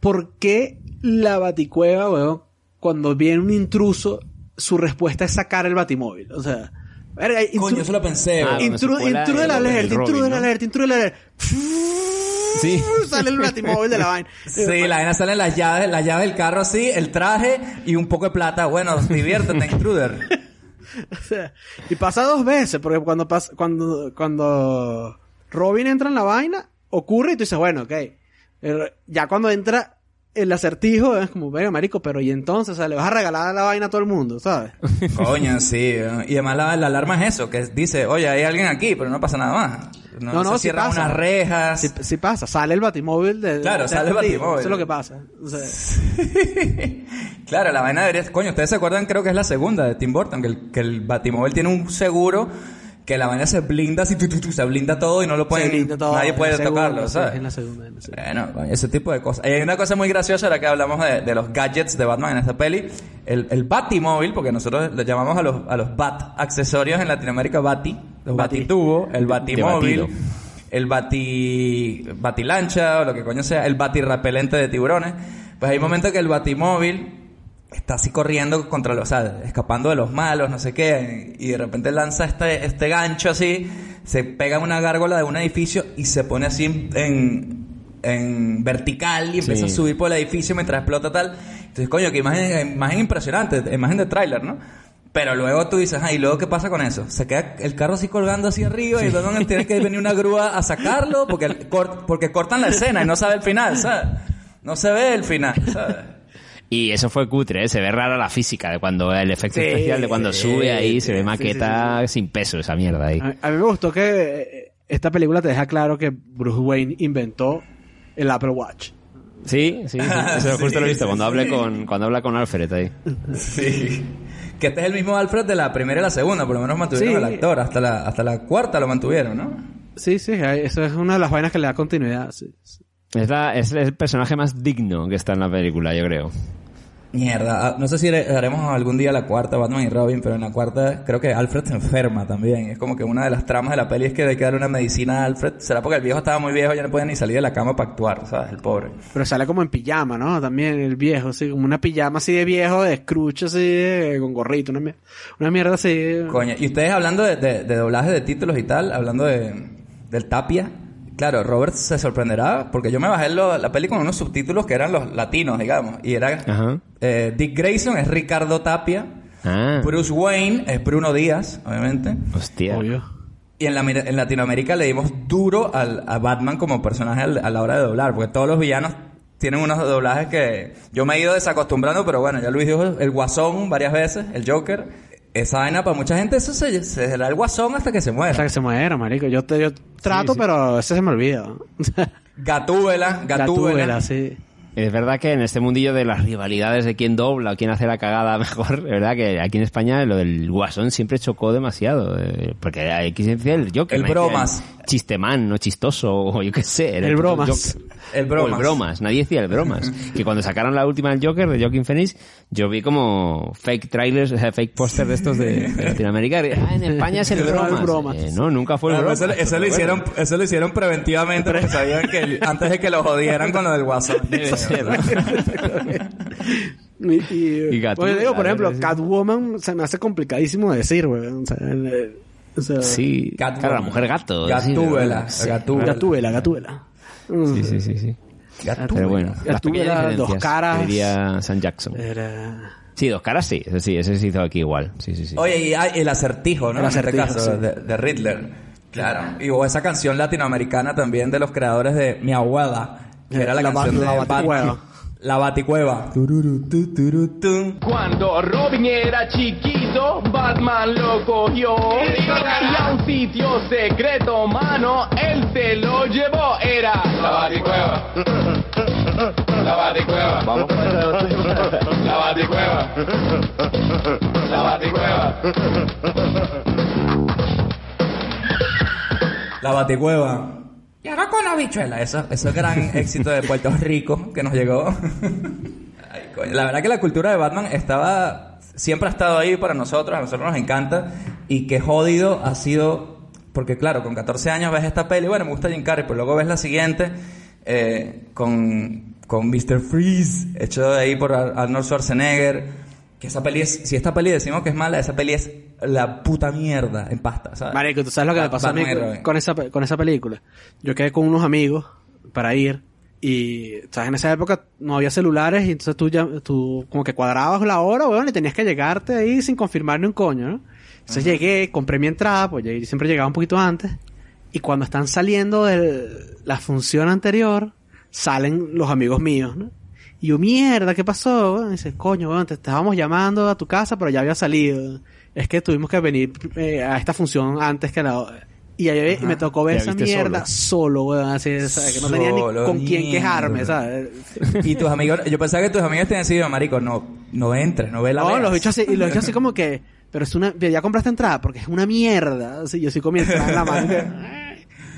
S2: ¿por qué la Baticueva, weón, cuando viene un intruso, su respuesta es sacar el Batimóvil? O sea, verga,
S3: Coño, eso lo pensé.
S4: Ah,
S3: güey.
S4: cuando se
S2: intru-
S4: cuela
S2: intrude
S4: el-
S2: la alerta, intrude la alerta, intrude la alerta.
S4: Sí.
S2: Sale el Batimóvil de la vaina.
S3: Sí, la vaina salen las llaves, las llaves del carro así, el traje y un poco de plata. Bueno, diviértete, intruder.
S2: O sea, y pasa dos veces, porque cuando pasa, cuando, cuando Robin entra en la vaina, ocurre y tú dices, bueno, ok. Pero ya cuando entra el acertijo, es como, venga, marico, pero y entonces, o sea, le vas a regalar la vaina a todo el mundo, ¿sabes?
S3: Coño, sí. ¿no? Y además la, la alarma es eso, que dice, oye, hay alguien aquí, pero no pasa nada más. No, se
S2: sí
S3: cierran
S2: pasa.
S3: unas rejas.
S2: Sí, sí pasa, sale el batimóvil de...
S3: Claro,
S2: de
S3: sale el
S2: acertijo,
S3: Batimóvil.
S2: Eso es lo que pasa. O sea,
S3: claro, la vaina debería... Coño, ustedes se acuerdan, creo que es la segunda de Tim Burton, que el, que el Batimóvil tiene un seguro que la vaina se blinda así, tu, tu, tu, se blinda todo y no lo pueden...
S2: todo
S3: nadie puede
S2: la segunda,
S3: tocarlo, ¿sabes?
S2: En la segunda, en la segunda.
S3: Bueno, ese tipo de cosas. Y hay una cosa muy graciosa ahora que hablamos de, de los gadgets de Batman en esta peli. El, el Batimóvil, porque nosotros le llamamos a los, a los Bat accesorios en Latinoamérica Bati, los
S2: Bati.
S3: Batitubo, el Batimóvil, el Bati, Batilancha o lo que coño sea, el Batirrepelente de tiburones. Pues hay momentos que el Batimóvil está así corriendo contra los, o sea, escapando de los malos, no sé qué, y de repente lanza este, este gancho así, se pega en una gárgola de un edificio y se pone así en, en, vertical y empieza
S4: Sí.
S3: a subir por el edificio mientras explota tal. Entonces, coño, qué imagen, imagen impresionante, imagen de tráiler, ¿no? Pero luego tú dices, ah, ¿y luego qué pasa con eso? Se queda el carro así colgando hacia arriba y luego tiene que venir una grúa a sacarlo porque, el cort- porque cortan la escena y no sabe el final, ¿sabes? No se ve el final, ¿sabes?
S4: Y eso fue cutre, ¿eh? se ve rara la física de cuando el efecto
S2: Sí,
S4: especial de cuando
S3: sí,
S4: sube ahí, se
S3: sí,
S4: ve
S3: sí,
S4: maqueta sin peso esa mierda ahí.
S2: A, a mí me gustó que eh, esta película te deja claro que Bruce Wayne inventó el Apple Watch.
S4: Sí, sí, sí. Eso justo lo he visto cuando, hable con, cuando habla con Alfred ahí.
S3: Sí. Que este es el mismo Alfred de la primera y la segunda, por lo menos mantuvieron
S2: Sí.
S3: al actor. Hasta la, hasta la cuarta lo mantuvieron, ¿no?
S2: Sí, sí, eso es una de las vainas que le da continuidad. sí.
S4: Es, la- es el personaje más digno que está en la película, yo creo.
S3: Mierda, ah, no sé si haremos algún día la cuarta, Batman y Robin, pero en la cuarta creo que Alfred se enferma también. Es como que una de las tramas de la peli es que hay que darle una medicina a Alfred. ¿Será porque el viejo estaba muy viejo y ya no podía ni salir de la cama para actuar, ¿sabes? El pobre.
S2: Pero sale como en pijama, ¿no? También el viejo, así, como una pijama así de viejo, de Scrooge, así, de- con gorrito, una, mier- una mierda así.
S3: Coño, y ustedes hablando de, de, de doblaje de títulos y tal, hablando de, del Tapia, claro, Robert se sorprenderá porque yo me bajé lo- la peli con unos subtítulos que eran los latinos, digamos, y era
S4: Ajá.
S3: eh, Dick Grayson es Ricardo Tapia,
S4: Ah,
S3: Bruce Wayne es Bruno Díaz, obviamente.
S4: hostia.
S2: Obvio.
S3: Y en, la, en Latinoamérica le dimos duro al, a Batman como personaje al- a la hora de doblar, porque todos los villanos tienen unos doblajes que yo me he ido desacostumbrando, pero bueno, ya Luis dijo el Guasón varias veces, el Joker. Esa vaina para mucha gente eso se, se será el Guasón hasta que se
S2: Hasta
S3: muera.
S2: que se muera, marico. Yo, te, yo trato,
S4: sí.
S2: pero ese se me olvida.
S3: Gatúbela, Gatúbela.
S2: Gatúbela, sí.
S4: Es verdad que en este mundillo de las rivalidades de quién dobla o quién hace la cagada mejor, es verdad que aquí en España lo del guasón siempre chocó demasiado. eh, porque aquí se decía el Joker.
S3: El bromas.
S4: el Chistemán, no chistoso, o yo qué sé. era
S2: El
S4: puto
S2: bromas.
S4: Joker.
S3: El
S4: O
S3: bromas.
S4: el bromas, nadie decía el bromas. que cuando sacaron la última del Joker, de Joaquin Phoenix, yo vi como fake trailers, o sea, fake póster de estos de, de Latinoamérica. Ah, en España es el
S2: El
S4: bromas.
S2: bromas.
S4: Eh, no, nunca fue el bromas.
S3: eso, eso lo hicieron, eso lo hicieron preventivamente porque sabían que el- antes de que lo jodieran con lo del Guasón.
S4: Debe ser, ¿no?
S2: Y, y,
S4: Y
S2: oye, digo, por ejemplo,
S4: sí.
S2: Catwoman se me hace complicadísimo de decir, güey. O sea, el- o sea,
S4: Sí,
S3: Catwoman.
S4: claro, la mujer gato.
S3: Gatúbela,
S4: sí,
S3: Gatúbela.
S2: Gatúbela, Gatúbela. Mm.
S4: Sí, sí, sí, sí. Pero bueno, las pequeñas
S2: dos caras.
S4: diría San Jackson.
S2: Era...
S4: Sí, dos caras sí, ese sí, ese se hizo aquí igual. Sí, sí, sí.
S3: Oye, y hay el acertijo, ¿no?
S2: El
S3: en este
S2: acertijo,
S3: caso,
S2: sí.
S3: de, de Riddler. Claro. Y hubo esa canción latinoamericana también de los creadores de Mi Abuela, que era la,
S2: La
S3: canción de
S2: la. Baticueva.
S3: La Baticueva.
S8: Cuando Robin era chiquito, Batman lo cogió y a un sitio secreto, mano, él se lo llevó. Era la Baticueva. La Baticueva. Vamos La Baticueva. La Baticueva.
S3: La Baticueva. Y ahora con la bichuela. Eso, eso es gran éxito de Puerto Rico que nos llegó. Ay, coño. La verdad que la cultura de Batman estaba... Siempre ha estado ahí para nosotros. A nosotros nos encanta. Y qué jodido ha sido... Porque claro, con 14 años ves esta peli. Bueno, me gusta Jim Carrey. Pero luego ves la siguiente... eh, con, con Mr. Freeze. Hecho de ahí por Ar- Arnold Schwarzenegger. Que esa peli es... Si esta peli decimos que es mala, esa peli es la puta mierda en pasta, ¿sabes?
S2: Marico, ¿tú sabes lo que me pasó a mí con, esa, con esa película? Yo quedé con unos amigos para ir y, ¿sabes? En esa época no había celulares y entonces tú ya, tú como que cuadrabas la hora, weón, y tenías que llegarte ahí sin confirmar ni un coño, ¿no? Entonces llegué, compré mi entrada, pues yo siempre llegaba un poquito antes y cuando están saliendo de la función anterior, salen los amigos míos, ¿no? Y yo, mierda, ¿qué pasó? weón? Y dice, coño, weón, te estábamos llamando a tu casa, pero ya había salido. Es que tuvimos que venir eh, a esta función antes que la... Y ahí me tocó ver esa mierda solo, weón, así, ¿sabes? que no tenía ni
S3: Solo,
S2: con quién
S3: mierda.
S2: quejarme, ¿sabes?
S3: Y tus amigos, yo pensaba que tus amigos te decían, marico, no, no entres, no ve la
S2: No,
S3: veas".
S2: los bichos así, y los bichos así como que, pero es una, ya compraste entrada porque es una mierda. Así, yo sí con mi entrada en la mano.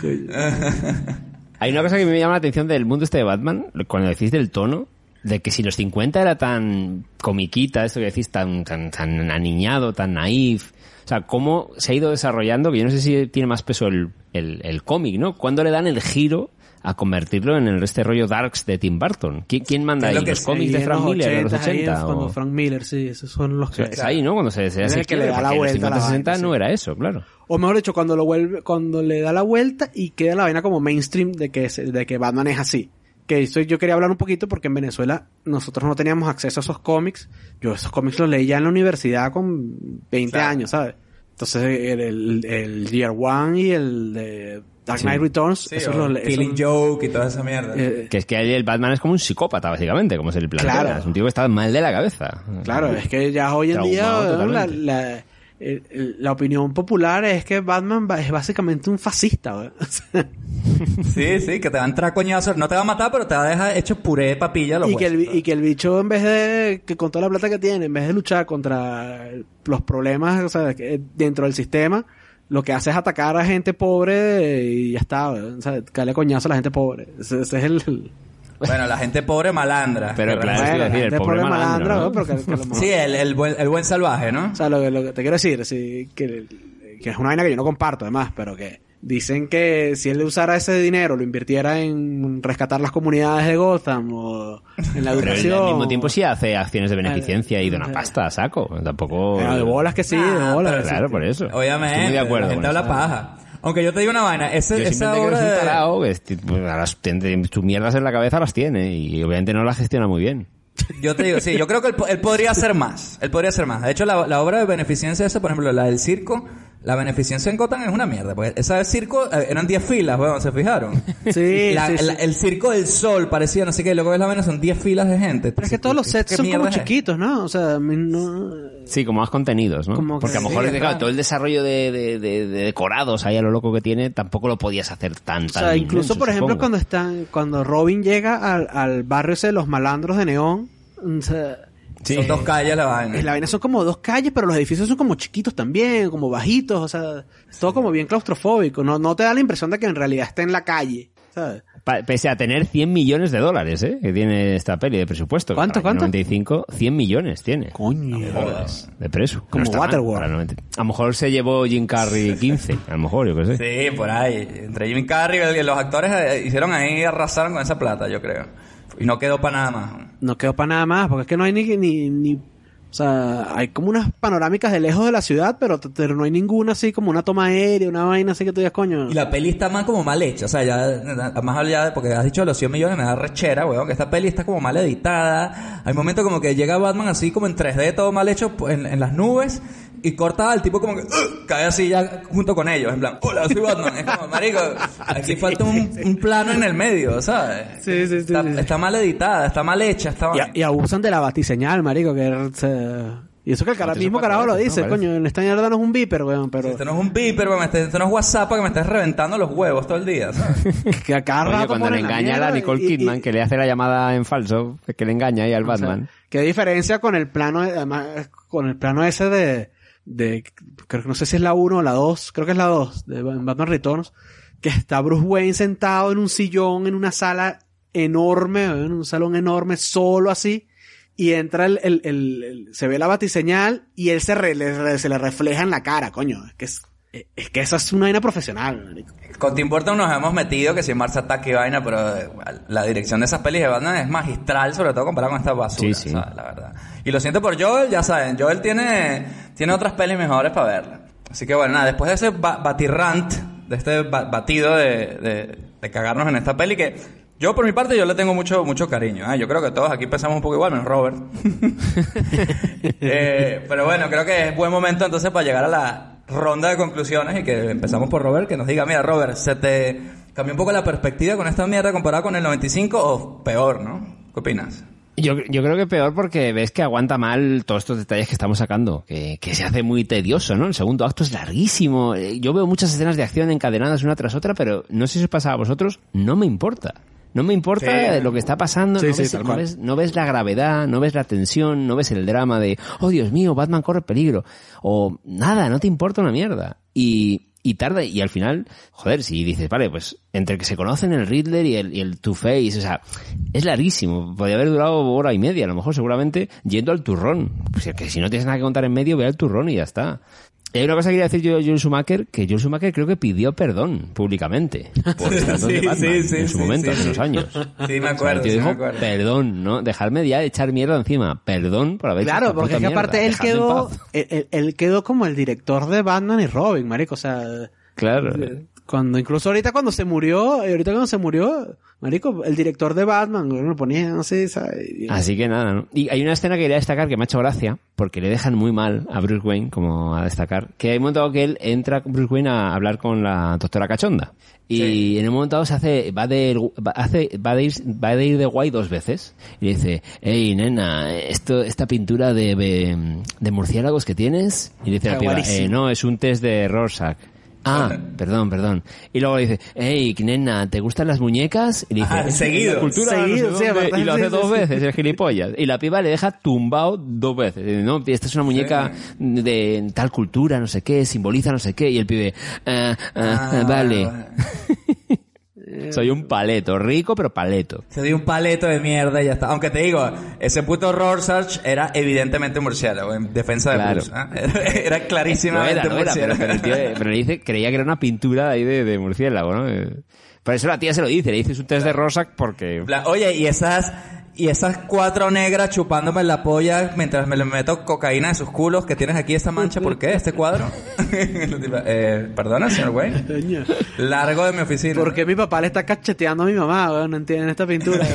S4: Hay una cosa que me llama la atención del mundo este de Batman, cuando decís del tono, de que si los 50 era tan comiquita, esto que decís, tan, tan, tan aniñado, tan naif, o sea, cómo se ha ido desarrollando, que yo no sé si tiene más peso el, el, el cómic, ¿no? ¿Cuándo le dan el giro a convertirlo en el, este rollo Darks de Tim Burton? ¿Quién, quién manda ahí? ¿Los cómics de Frank Miller de los
S2: 80, ahí es
S4: 80?
S2: Cuando Frank Miller, sí, esos son los que...
S4: Es ahí, ¿no? Cuando se, se hace
S2: el que le da la
S4: porque en los
S2: vuelta a la
S4: 50, 60
S2: vaina,
S4: no
S2: sí.
S4: era eso, claro.
S2: O mejor dicho, cuando lo vuelve, cuando le da la vuelta y queda la vaina como mainstream de que, se- de que Batman es así. Que eso yo quería hablar un poquito porque en Venezuela nosotros no teníamos acceso a esos cómics. Yo esos cómics los leí ya en la universidad con 20
S3: Claro.
S2: años, ¿sabes? Entonces el, el, el Year One y el de Dark
S4: Sí.
S2: Knight Returns,
S3: Sí,
S2: esos los
S3: Killing
S2: esos-
S3: Joke y toda esa mierda.
S2: eh,
S4: Que es que ahí el Batman es como un psicópata, básicamente, como se le plantea.
S2: Claro.
S4: Es un tío que está mal de la cabeza.
S2: Claro, es que ya hoy en día
S4: Traumado
S2: ¿no? la, la- el- el- la opinión popular es que Batman ba- es básicamente un fascista.
S3: Sí, sí, que te va a entrar coñazos. No te va a matar, pero te va a dejar hecho puré de papilla los
S2: y, que el,
S3: huesos.
S2: bi- y que el bicho, en vez de, que con toda la plata que tiene, en vez de luchar contra el- los problemas, o sea, dentro del sistema, lo que hace es atacar a gente pobre y ya está, weón. o sea, caerle coñazo a la gente pobre. Ese, ese es el...
S3: Bueno, la gente pobre malandra.
S4: Pero claro, es
S2: la
S4: decir, el
S2: gente
S4: pobre
S2: malandra,
S4: ¿no?
S2: pero que- que lo
S3: Sí, el, el buen, el buen salvaje, ¿no?
S2: O sea, lo, que- lo que te quiero decir, sí, que, que es una vaina que yo no comparto, además, pero que dicen que si él usara ese dinero, lo invirtiera en rescatar las comunidades de Gotham o en la
S4: Pero
S2: educación.
S4: él al mismo tiempo sí hace acciones de beneficencia y dona pasta a saco. Tampoco...
S2: Pero de bolas que sí, de bolas.
S4: Claro, por eso.
S3: Obviamente.
S4: Estoy muy de acuerdo.
S3: La gente
S4: con
S3: habla
S4: eso.
S3: paja. Aunque yo te digo una vaina, ese,
S4: Yo
S3: esa obra
S4: que es un tarao que pues, las- sus mierdas en la cabeza las tiene y obviamente no las gestiona muy bien.
S3: Yo te digo, sí, yo creo que él, él podría hacer más. Él podría hacer más. De hecho, la, la obra de beneficencia esa, por ejemplo, la del circo, la beneficencia en Gotham es una mierda. Porque esa del circo eh, eran 10 filas, weón, ¿se fijaron?
S2: Sí,
S3: La-
S2: sí, sí.
S3: la- el circo del sol parecía, no sé qué, y luego ves la vaina, son 10 filas de gente.
S2: Pero es que todos los sets
S3: ¿Qué
S2: son como chiquitos, ¿no? O sea, a mí no...
S4: Sí, como más contenidos, ¿no?
S2: Como
S4: Porque a
S2: que-
S4: lo mejor
S3: sí,
S4: que,
S3: claro.
S4: claro, todo el desarrollo de, de- de- de decorados ahí a lo loco que tiene tampoco lo podías hacer tan,
S2: O sea, incluso,
S4: inmenso,
S2: por ejemplo,
S4: supongo.
S2: cuando están, cuando Robin llega al, al barrio ese de los malandros de Neón, o sea,
S3: Son dos calles la vaina.
S2: la vaina son como dos calles, pero los edificios son como chiquitos también, como bajitos, o sea, todo como bien claustrofóbico. No, no te da la impresión de que en realidad está en la calle,
S4: Pese a tener 100 millones de dólares, ¿eh? Que tiene esta peli de presupuesto.
S2: ¿Cuánto, cuánto?
S4: 95, 100 millones tiene.
S2: Coño.
S4: De preso.
S2: Como Waterworld.
S4: para el 90. A lo mejor se llevó Jim Carrey 15. A lo mejor, yo qué sé.
S3: Sí, por ahí. Entre Jimmy Carrey y los actores eh, hicieron ahí, arrasaron con esa plata, yo creo. Y no quedó para nada más.
S2: No quedó para nada más, porque es que no hay ni, ni, ni o sea, hay como unas panorámicas de lejos de la ciudad, pero, pero no hay ninguna así como una toma aérea, una vaina así que tú digas, coño.
S3: Y la peli está más como mal hecha, o sea, ya, más allá de, porque has dicho los 100 millones, me da rechera, weón, que esta peli está como mal editada. Hay momentos como que llega Batman así como en 3D, todo mal hecho, en, en las nubes, y corta al tipo como que, "Ugh", cae así ya junto con ellos, en plan, hola, soy Batman. Es como, marico, aquí falta un, un plano en el medio, ¿sabes?
S2: Sí, sí, sí,
S3: Está,
S2: sí.
S3: está mal editada, está mal hecha, está mal...
S2: Y, y abusan de la batiseñal, marico, que se- y eso que el cara, mismo carajo lo dice,
S4: ¿no?
S2: coño, en esta mierda no es un beeper, weón, pero
S3: Esto no es un beeper, weón, este- esto no es WhatsApp que me estés reventando los huevos todo el día, ¿sabes?
S2: que a cada
S4: Oye,
S2: rato
S4: cuando le engaña a la Nicole
S2: y- y-
S4: Kidman, que le hace la llamada en falso, que le engaña ahí al
S2: o sea,
S4: Batman.
S2: qué diferencia con el plano, además, con el plano ese de, de, creo que no sé si es la 1 o la 2, creo que es la 2, de Batman Returns, que está Bruce Wayne sentado en un sillón, en una sala enorme, en un salón enorme, solo así, y entra el, el, el- el- se ve la batiseñal y él se, le- se le refleja en la cara, coño, es que es, es que esa es una vaina profesional, marico.
S3: Con Tim Burton nos hemos metido que si Mars Attack y vaina, pero eh, la dirección de esas pelis de Batman es magistral, sobre todo comparado con esta basura,
S4: Sí, sí.
S3: ¿sabes? La verdad. Y lo siento por Joel, ya saben, Joel tiene, tiene otras pelis mejores para verla. Así que bueno, nada, después de ese ba- batirrant, de este ba- batido de, de, de cagarnos en esta peli, que yo por mi parte yo le tengo mucho, mucho cariño. ¿eh? Yo creo que todos aquí pensamos un poco igual, menos Robert. Eh, pero bueno, creo que es buen momento entonces para llegar a la ronda de conclusiones y que empezamos por Robert, que nos diga, mira Robert, ¿se te cambió un poco la perspectiva con esta mierda comparada con el 95 o peor, no? ¿Qué opinas?
S4: Yo, yo creo que peor porque ves que aguanta mal todos estos detalles que estamos sacando, que, que se hace muy tedioso, ¿no? El segundo acto es larguísimo. Eh, Yo veo muchas escenas de acción encadenadas una tras otra, pero no sé si os pasa a vosotros, no me importa. No me importa
S3: Sí.
S4: lo que está pasando,
S2: Sí,
S4: no, ves, no ves- no ves la gravedad, no ves la tensión, no ves el drama de, oh Dios mío, Batman corre peligro. O nada, no te importa una mierda. Y, y tarda, y al final, joder, si dices, vale, pues entre que se conocen el Riddler y el, y el Two-Face, o sea, es larguísimo. Podría haber durado hora y media, a lo mejor, seguramente, yendo al turrón. Pues que si no tienes nada que contar en medio, ve al turrón y ya está. Y hay una cosa que quería decir yo a Joel Schumacher, que Joel Schumacher creo que pidió perdón públicamente por de
S3: Sí,
S4: Batman
S3: sí, sí,
S4: en su
S3: sí,
S4: momento,
S3: sí,
S4: hace
S3: sí.
S4: unos años.
S3: Sí, me
S4: O sea,
S3: acuerdo,
S4: el tío dijo,
S3: me acuerdo.
S4: perdón, ¿no? Dejarme ya de echar mierda encima. Perdón por haber hecho
S2: Claro,
S4: esta
S2: porque es que
S4: mierda.
S2: aparte él quedó, él, él- él quedó como el director de Batman y Robin, marico, o sea,
S4: Claro.
S2: Cuando incluso ahorita cuando se murió, eh, ahorita cuando se murió, Marico, el director de Batman, lo ponía, no sé, ¿sabes? Y-
S4: Así que nada, ¿no? Y hay una escena que quería destacar que me ha hecho gracia, porque le dejan muy mal a Bruce Wayne, como a destacar, que hay un momento dado que él entra con Bruce Wayne a hablar con la doctora Cachonda. Y en un momento dado se hace, va de, va, hace, va de ir, va de ir de guay dos veces. Y le dice, hey nena, esto, esta pintura de, de, de murciélagos que tienes. Y dice la piba,
S2: guarísimo.
S4: eh, no, es un test de Rorschach. Ah, perdón, perdón. Y luego le dice, hey, nena, ¿te gustan las muñecas? Y le dice,
S3: Ah, seguido.
S4: "La cultura, no sé
S2: Seguido, sí,
S4: dónde",
S2: aparte,
S4: y lo hace
S2: sí,
S4: dos
S2: sí,
S4: veces, el gilipollas. Y la piba le deja tumbado dos veces. Dice, No, esta es una muñeca de tal cultura, no sé qué, simboliza no sé qué. Y el pibe, "Ah, ah,
S3: Ah,
S4: vale. Soy un paleto, rico pero paleto.
S3: Se dio un paleto de mierda y ya está. Aunque te digo, ese puto Rorschach era evidentemente murciélago en defensa de
S4: Claro.
S3: Bruce. ¿ah? Era, era
S4: Lo
S3: clarísimamente
S4: era, era, pero,
S3: murciélago.
S4: pero el tío, pero le dice, creía que era una pintura ahí de, de murciélago, ¿no? Eh, Por eso la tía se lo dice, le dice es un test de Rorschach porque...
S3: Oye, y esas y esas cuatro negras chupándome la polla mientras me le meto cocaína en sus culos que tienes aquí esta mancha, ¿por qué? ¿Este cuadro? eh, Perdona, señor Wayne. Largo de mi oficina.
S2: ¿Por qué mi papá le está cacheteando a mi mamá? No entienden esta pintura.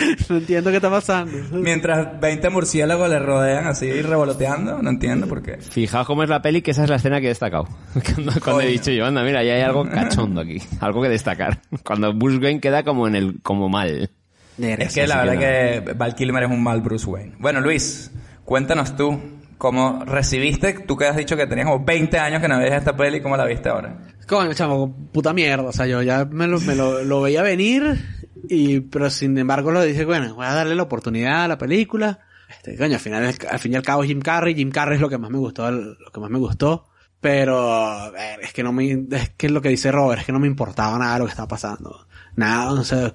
S2: No, no entiendo qué está pasando.
S3: Mientras 20 murciélagos le rodean así revoloteando, no entiendo por qué.
S4: Fijaos cómo es la peli, que esa es la escena que he destacado. Cuando, cuando he dicho yo, anda, mira, ya hay algo cachondo aquí. Algo que destacar. Cuando Bruce Wayne queda como en el, como mal.
S3: Es que la verdad
S4: que
S3: que Val Kilmer es un mal Bruce Wayne. Bueno, Luis, cuéntanos tú cómo recibiste, tú que has dicho que tenías como 20 años que no veías esta peli, ¿cómo la viste ahora?
S2: Coño, chamo, puta mierda. O sea, yo ya me lo, me lo, lo veía venir, y, pero sin embargo lo dije, bueno, voy a darle la oportunidad a la película. Este, coño, al final, al fin y al cabo Jim Carrey. Jim Carrey es lo que más me gustó, lo que más me gustó. Pero, ver, es que no me, es que es lo que dice Robert, es que no me importaba nada lo que estaba pasando. Nada, o sea,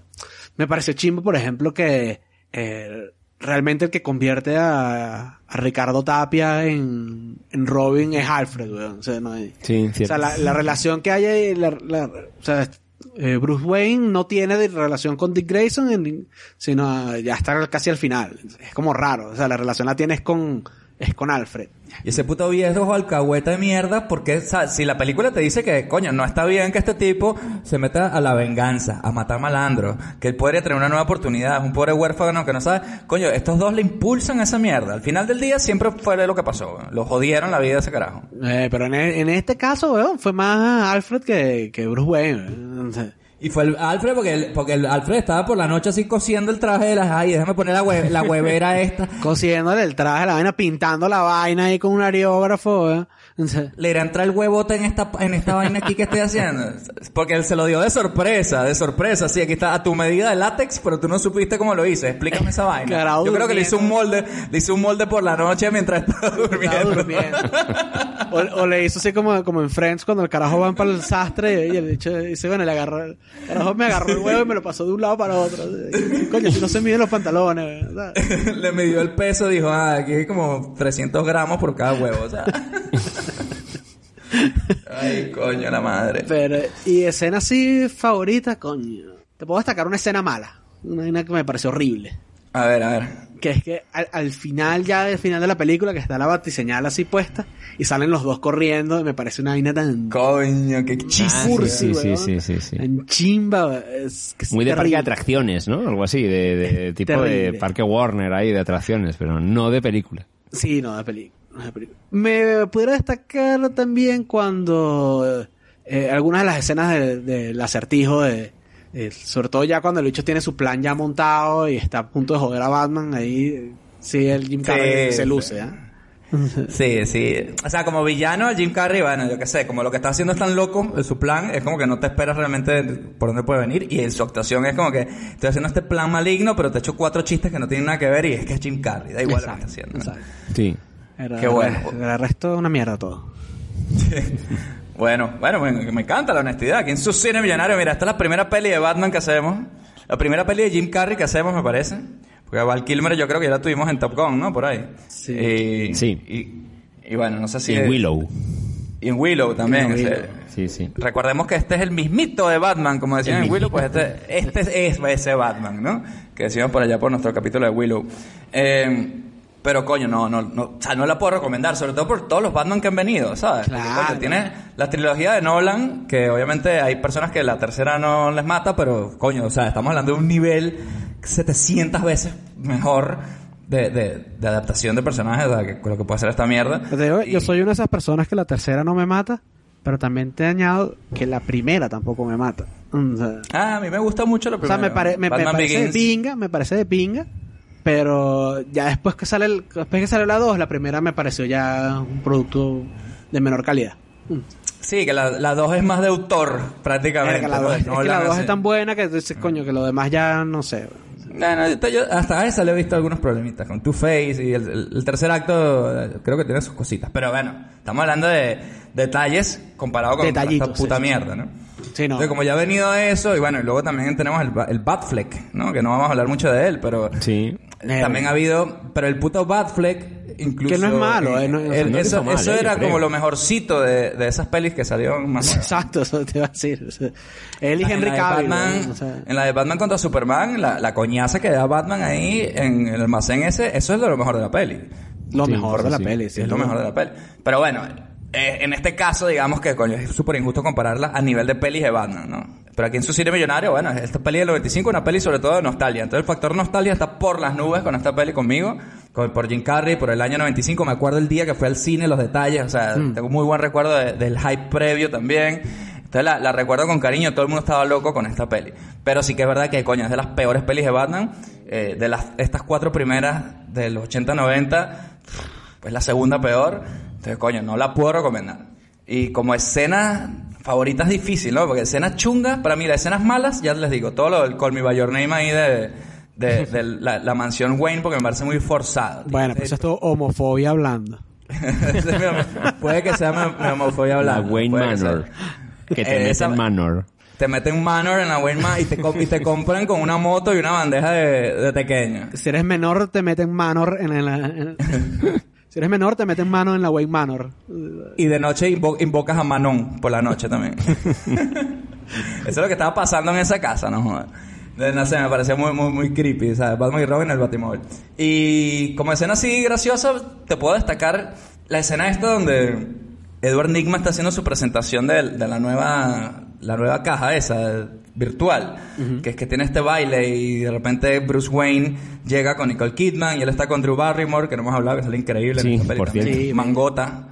S2: me pareció chimbo, por ejemplo, que, eh, realmente el que convierte a, a Ricardo Tapia en, en Robin es Alfred, weón. O sea, no hay-
S4: Sí,
S2: o sea, la, la relación que hay ahí, la, la- o sea, eh, Bruce Wayne no tiene relación con Dick Grayson, sino ah, ya está casi al final. Es como raro. O sea, la relación la tienes con, es con Alfred.
S3: Y ese puto viejo alcahueta de mierda, porque o sea, si la película te dice que, coño, no está bien que este tipo se meta a la venganza, a matar malandros, que él podría tener una nueva oportunidad, es un pobre huérfano que no sabe, coño, estos dos le impulsan a esa mierda. Al final del día siempre fue lo que pasó, lo jodieron la vida de ese carajo.
S2: Eh, pero en, e- en este caso, weón, fue más Alfred que, que Bruce Wayne. weón.
S3: Y fue el Alfred porque el, porque el Alfred estaba por la noche así cosiendo el traje de las ay, déjame poner la, hue- la huevera esta.
S2: Cosiéndole el traje, la vaina, pintando la vaina ahí con un areógrafo, weón. O sea,
S3: Le irá a entrar el huevote en esta, en esta vaina aquí que estoy haciendo. Porque él se lo dio de sorpresa, de sorpresa. Sí, aquí está a tu medida de látex, pero tú no supiste cómo lo hice. Explícame esa vaina. Yo creo que le hice un molde, le hice un molde por la noche mientras estaba durmiendo.
S2: O, o le hizo así como, como en Friends cuando el carajo van para el sastre y el bicho dice, bueno, le agarró, el carajo me agarró el huevo y me lo pasó de un lado para otro. Coño, si no se miden los pantalones, ¿verdad?
S3: le midió el peso, dijo, ah, aquí hay como 300 gramos por cada huevo, o sea. Ay, coño, la madre.
S2: Pero, y escena así favorita, coño. Te puedo destacar una escena mala. Una escena que me pareció horrible.
S3: A ver, a ver.
S2: Que es que al, al final, ya del final de la película, que está la batiseñal así puesta, y salen los dos corriendo, y me parece una vaina tan...
S3: Coño, qué
S2: Chifursi,
S4: sí, sí,
S2: weón.
S4: sí, sí, sí.
S2: Tan chimba, es, que es
S4: Muy de parque de atracciones, ¿no? Algo así, de, de tipo de parque Warner ahí de atracciones, pero no de película.
S2: Sí, no, de película. De. Me pudiera destacar también cuando eh, algunas de las escenas de- del acertijo, de, de- sobre todo ya cuando el bicho tiene su plan ya montado y está a punto de joder a Batman, ahí eh, sí el Jim Carrey
S3: Sí,
S2: se luce, ¿ah?
S3: Sí, sí. O sea, como villano, Jim Carrey, bueno, yo qué sé, como lo que está haciendo es tan loco, eh, su plan es como que no te esperas realmente por dónde puede venir. Y en su actuación es como que estoy haciendo este plan maligno, pero te echo cuatro chistes que no tienen nada que ver y es que es Jim Carrey, da igual lo que está haciendo. ¿no?
S4: Sí.
S2: Era-
S3: Qué bueno.
S2: El resto una mierda todo.
S3: Bueno, bueno, me, me encanta la honestidad. Aquí en su cine millonario, mira, esta es la primera peli de Batman que hacemos. La primera peli de Jim Carrey que hacemos, me parece. Porque a Val Kilmer yo creo que ya la tuvimos en Top Gun, ¿no? Por ahí.
S2: Sí.
S3: Y,
S4: Sí.
S3: Y, y bueno, no sé si...
S4: Y en Willow.
S3: Y en Willow también.
S2: En
S3: o sea,
S2: Willow.
S4: Sí, sí.
S3: Recordemos que este es el mismito de Batman, como decían
S4: El
S3: en Willow, pues este, este es ese Batman, ¿no? Que decíamos por allá por nuestro capítulo de Willow. Eh, pero coño, no, no, no, o sea, no la puedo recomendar, sobre todo por todos los Batman que han venido, ¿sabes?
S2: Claro.
S3: coño, tiene la trilogía de Nolan, que obviamente hay personas que la tercera no les mata, pero coño, o sea, estamos hablando de un nivel 700 veces mejor de, de, de adaptación de personajes, o sea, que, lo que puede hacer esta mierda.
S2: Te digo, Yo soy una de esas personas que la tercera no me mata, pero también te añado que la primera tampoco me mata. O sea,
S3: Ah, a mí me gusta mucho la
S2: o
S3: primera.
S2: sea, me, pare- me- me parece de pinga, me parece de pinga, pero ya después que sale el, después que sale la 2, la primera me pareció ya un producto de menor calidad.
S3: Sí, que la, la dos es más de autor, prácticamente. ¿no?
S2: dos- es que la 2
S3: así.
S2: es tan buena que dices, coño, que lo demás ya no sé.
S3: No, no, yo- hasta esa le he visto algunos problemitas con Two-Face y el, el- tercer acto eh, creo que tiene sus cositas. Pero bueno, estamos hablando de detalles comparado con esta puta
S2: sí, sí,
S3: mierda, ¿no?
S2: Sí, no.
S3: Entonces, como ya ha venido eso, y bueno, y luego también tenemos el, el Batfleck, ¿no? Que no vamos a hablar mucho de él, pero
S4: Sí.
S3: También ha habido, pero el puto Batfleck, incluso...
S2: Que no es malo, eh, no-
S3: el-
S4: no
S3: eso eso
S4: eh,
S3: era
S4: creo.
S3: como lo mejorcito de, de esas pelis que salieron más.
S2: Exacto, eso te iba a decir. o sea, él y
S3: En
S2: Henry Cavill.
S3: En la de Batman contra Superman, la, la coñaza que da Batman ahí en el almacén ese, eso es lo mejor de la peli.
S2: lo
S4: Sí,
S2: mejor de la
S4: sí.
S2: peli. sí,
S3: es lo mejor de la peli. Pero bueno, eh, en este caso, digamos que coño, es súper injusto compararla a nivel de pelis de Batman, ¿no? Pero aquí en su cine millonario, bueno, esta peli del 95 es una peli sobre todo de nostalgia. Entonces el factor nostalgia está por las nubes con esta peli conmigo, con, por Jim Carrey, por el año 95. Me acuerdo el día que fue al cine, los detalles, o sea, tengo muy buen recuerdo de- del hype previo también. Entonces la, la recuerdo con cariño, todo el mundo estaba loco con esta peli. Pero sí que es verdad que, coño, es de las peores pelis de Batman. eh, de las, estas cuatro primeras de los 80-90, pues la segunda peor. Entonces, coño, no la puedo recomendar. Y como escena favorita es difícil, ¿no? Porque escenas chungas, para mí las escenas malas, ya les digo, todo lo del Call Me By Your Name ahí de, de, de la, la mansión Wayne, porque me parece muy forzado. tío.
S2: Bueno, pues eso es todo homofobia hablando.
S3: Puede que sea mi, homofobia
S4: La
S3: hablando.
S4: Wayne
S3: puede que
S4: Manor. Que te
S3: Eh,
S4: mete
S3: esa-
S4: en Manor.
S3: Te meten Manor en la Wayne Manor y te, y te compran con una moto y una bandeja de, de pequeña.
S2: Si eres menor, te meten manor en la... en- si eres menor, te meten mano en la Wayne Manor.
S3: Y de noche invo- invocas a Manon por la noche también. Eso es lo que estaba pasando en esa casa, no. De- No sé, me parecía muy, muy, muy creepy, ¿sabes? Batman y Robin en el Batimóvil. Y como escena así graciosa, te puedo destacar la escena esta donde Edward Nigma está haciendo su presentación de, de la nueva la nueva caja esa virtual, que es que tiene este baile y de repente Bruce Wayne llega con Nicole Kidman y él está con Drew Barrymore, que no hemos hablado, que sale increíble
S4: Sí,
S3: en esta peli
S4: por.
S2: Sí,
S3: Mangota.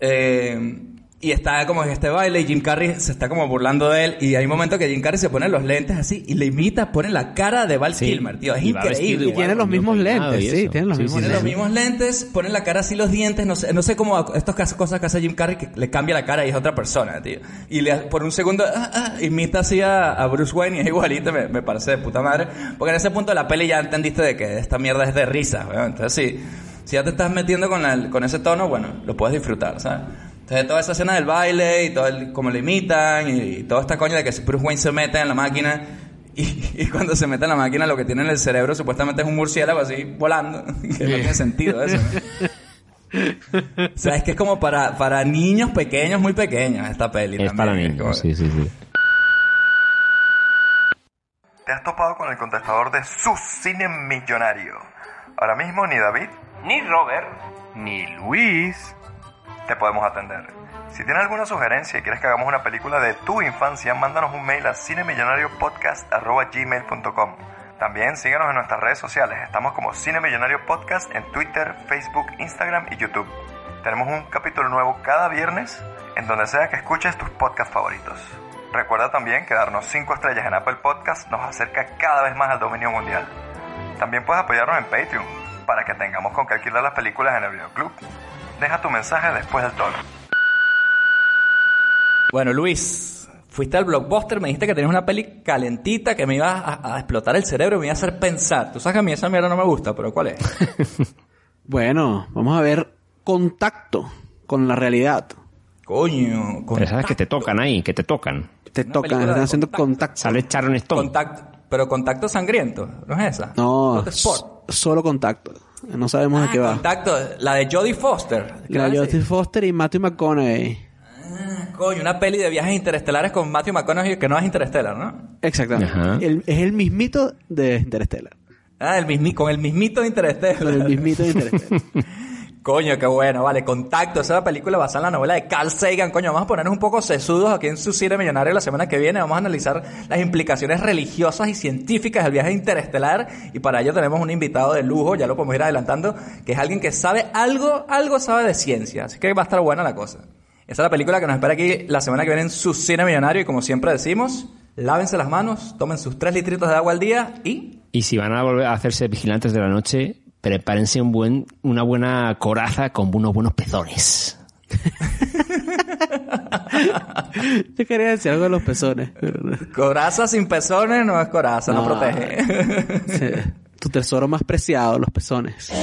S3: Eh, y está como en este baile y Jim Carrey se está como burlando de él y hay un momento que Jim Carrey se pone los lentes así y le imita, pone la cara de Val
S4: Sí.
S3: Kilmer, tío, es
S4: Y
S3: increíble.
S2: Y tiene los mismos lentes, sí, tiene los
S4: Sí,
S2: mismos
S3: Pone
S4: sí,
S3: los
S4: sí.
S3: mismos lentes, pone la cara así los dientes, no sé, no sé cómo estas cosas que hace Jim Carrey que le cambia la cara y es otra persona, tío. Y le, por un segundo ah, ah, imita así a, a Bruce Wayne y es igualito, me, me parece de puta madre. Porque en ese punto de la peli ya entendiste de que esta mierda es de risa, weón. Entonces sí, si ya te estás metiendo con, el- con ese tono, bueno, lo puedes disfrutar, ¿sabes? Entonces toda esa escena del baile y todo el, como le imitan y, y toda esta coña de que Bruce Wayne se mete en la máquina y, y cuando se mete en la máquina lo que tiene en el cerebro supuestamente es un murciélago así volando, que no tiene sentido eso. ¿no? O sea, es que es como para, para niños pequeños, muy pequeños esta peli.
S4: Es
S3: también.
S4: para niños,
S3: como-
S4: sí, sí, sí.
S10: Te has topado con el contestador de su cine millonario. Ahora mismo ni David, ni Robert, ni Luis te podemos atender. Si tienes alguna sugerencia y quieres que hagamos una película de tu infancia, mándanos un mail a cinemillonariopodcast.gmail.com También síguenos en nuestras redes sociales. Estamos como Cine Millonario Podcast en Twitter, Facebook, Instagram y YouTube. Tenemos un capítulo nuevo cada viernes en donde sea que escuches tus podcasts favoritos. Recuerda también que darnos 5 estrellas en Apple Podcast nos acerca cada vez más al dominio mundial. También puedes apoyarnos en Patreon para que tengamos con qué alquilar las películas en el videoclub. Deja tu mensaje después del tono.
S3: Bueno, Luis, fuiste al blockbuster, me dijiste que tenías una peli calentita que me iba a, a explotar el cerebro, me iba a hacer pensar. Tú sabes que a mí esa mierda no me gusta, pero ¿cuál es?
S2: Bueno, vamos a ver contacto con la realidad.
S3: Coño,
S4: Pero sabes que te tocan ahí, que te tocan.
S2: Te
S3: Una
S2: tocan, están haciendo
S3: contacto.
S2: contacto.
S4: Sale Sharon Stone.
S3: Contacto, pero contacto sangriento, ¿no es esa?
S2: No,
S3: Bloodsport.
S2: s- solo contacto. No sabemos de
S3: Ah,
S2: qué va.
S3: Contacto, la de Jodie Foster.
S2: La
S3: Claro,
S2: Jodie. Foster y Matthew McConaughey.
S3: Ah, Coño, una peli de viajes interestelares con Matthew McConaughey que no es interestelar, ¿no?
S2: Exactamente. El- es el mismito de Interstellar.
S3: Ah, el mismi, con el mismito de Interestelar.
S2: Con el mismito de Interstellar.
S3: Coño, qué bueno, vale. Contacto, esa es la película basada en la novela de Carl Sagan. Coño, vamos a ponernos un poco sesudos aquí en su cine millonario la semana que viene. Vamos a analizar las implicaciones religiosas y científicas del viaje interestelar. Y para ello tenemos un invitado de lujo, ya lo podemos ir adelantando, que es alguien que sabe algo, algo sabe de ciencia. Así que va a estar buena la cosa. Esa es la película que nos espera aquí la semana que viene en su cine millonario. Y como siempre decimos, lávense las manos, tomen sus tres litritos de agua al día y...
S4: Y si van a volver a hacerse vigilantes de la noche, prepárense un buen, una buena coraza con unos buenos pezones.
S2: Yo quería decir algo de los pezones.
S3: Coraza sin pezones no es coraza, no,
S2: No.
S3: protege.
S2: Sí. Tu tesoro más preciado, los pezones.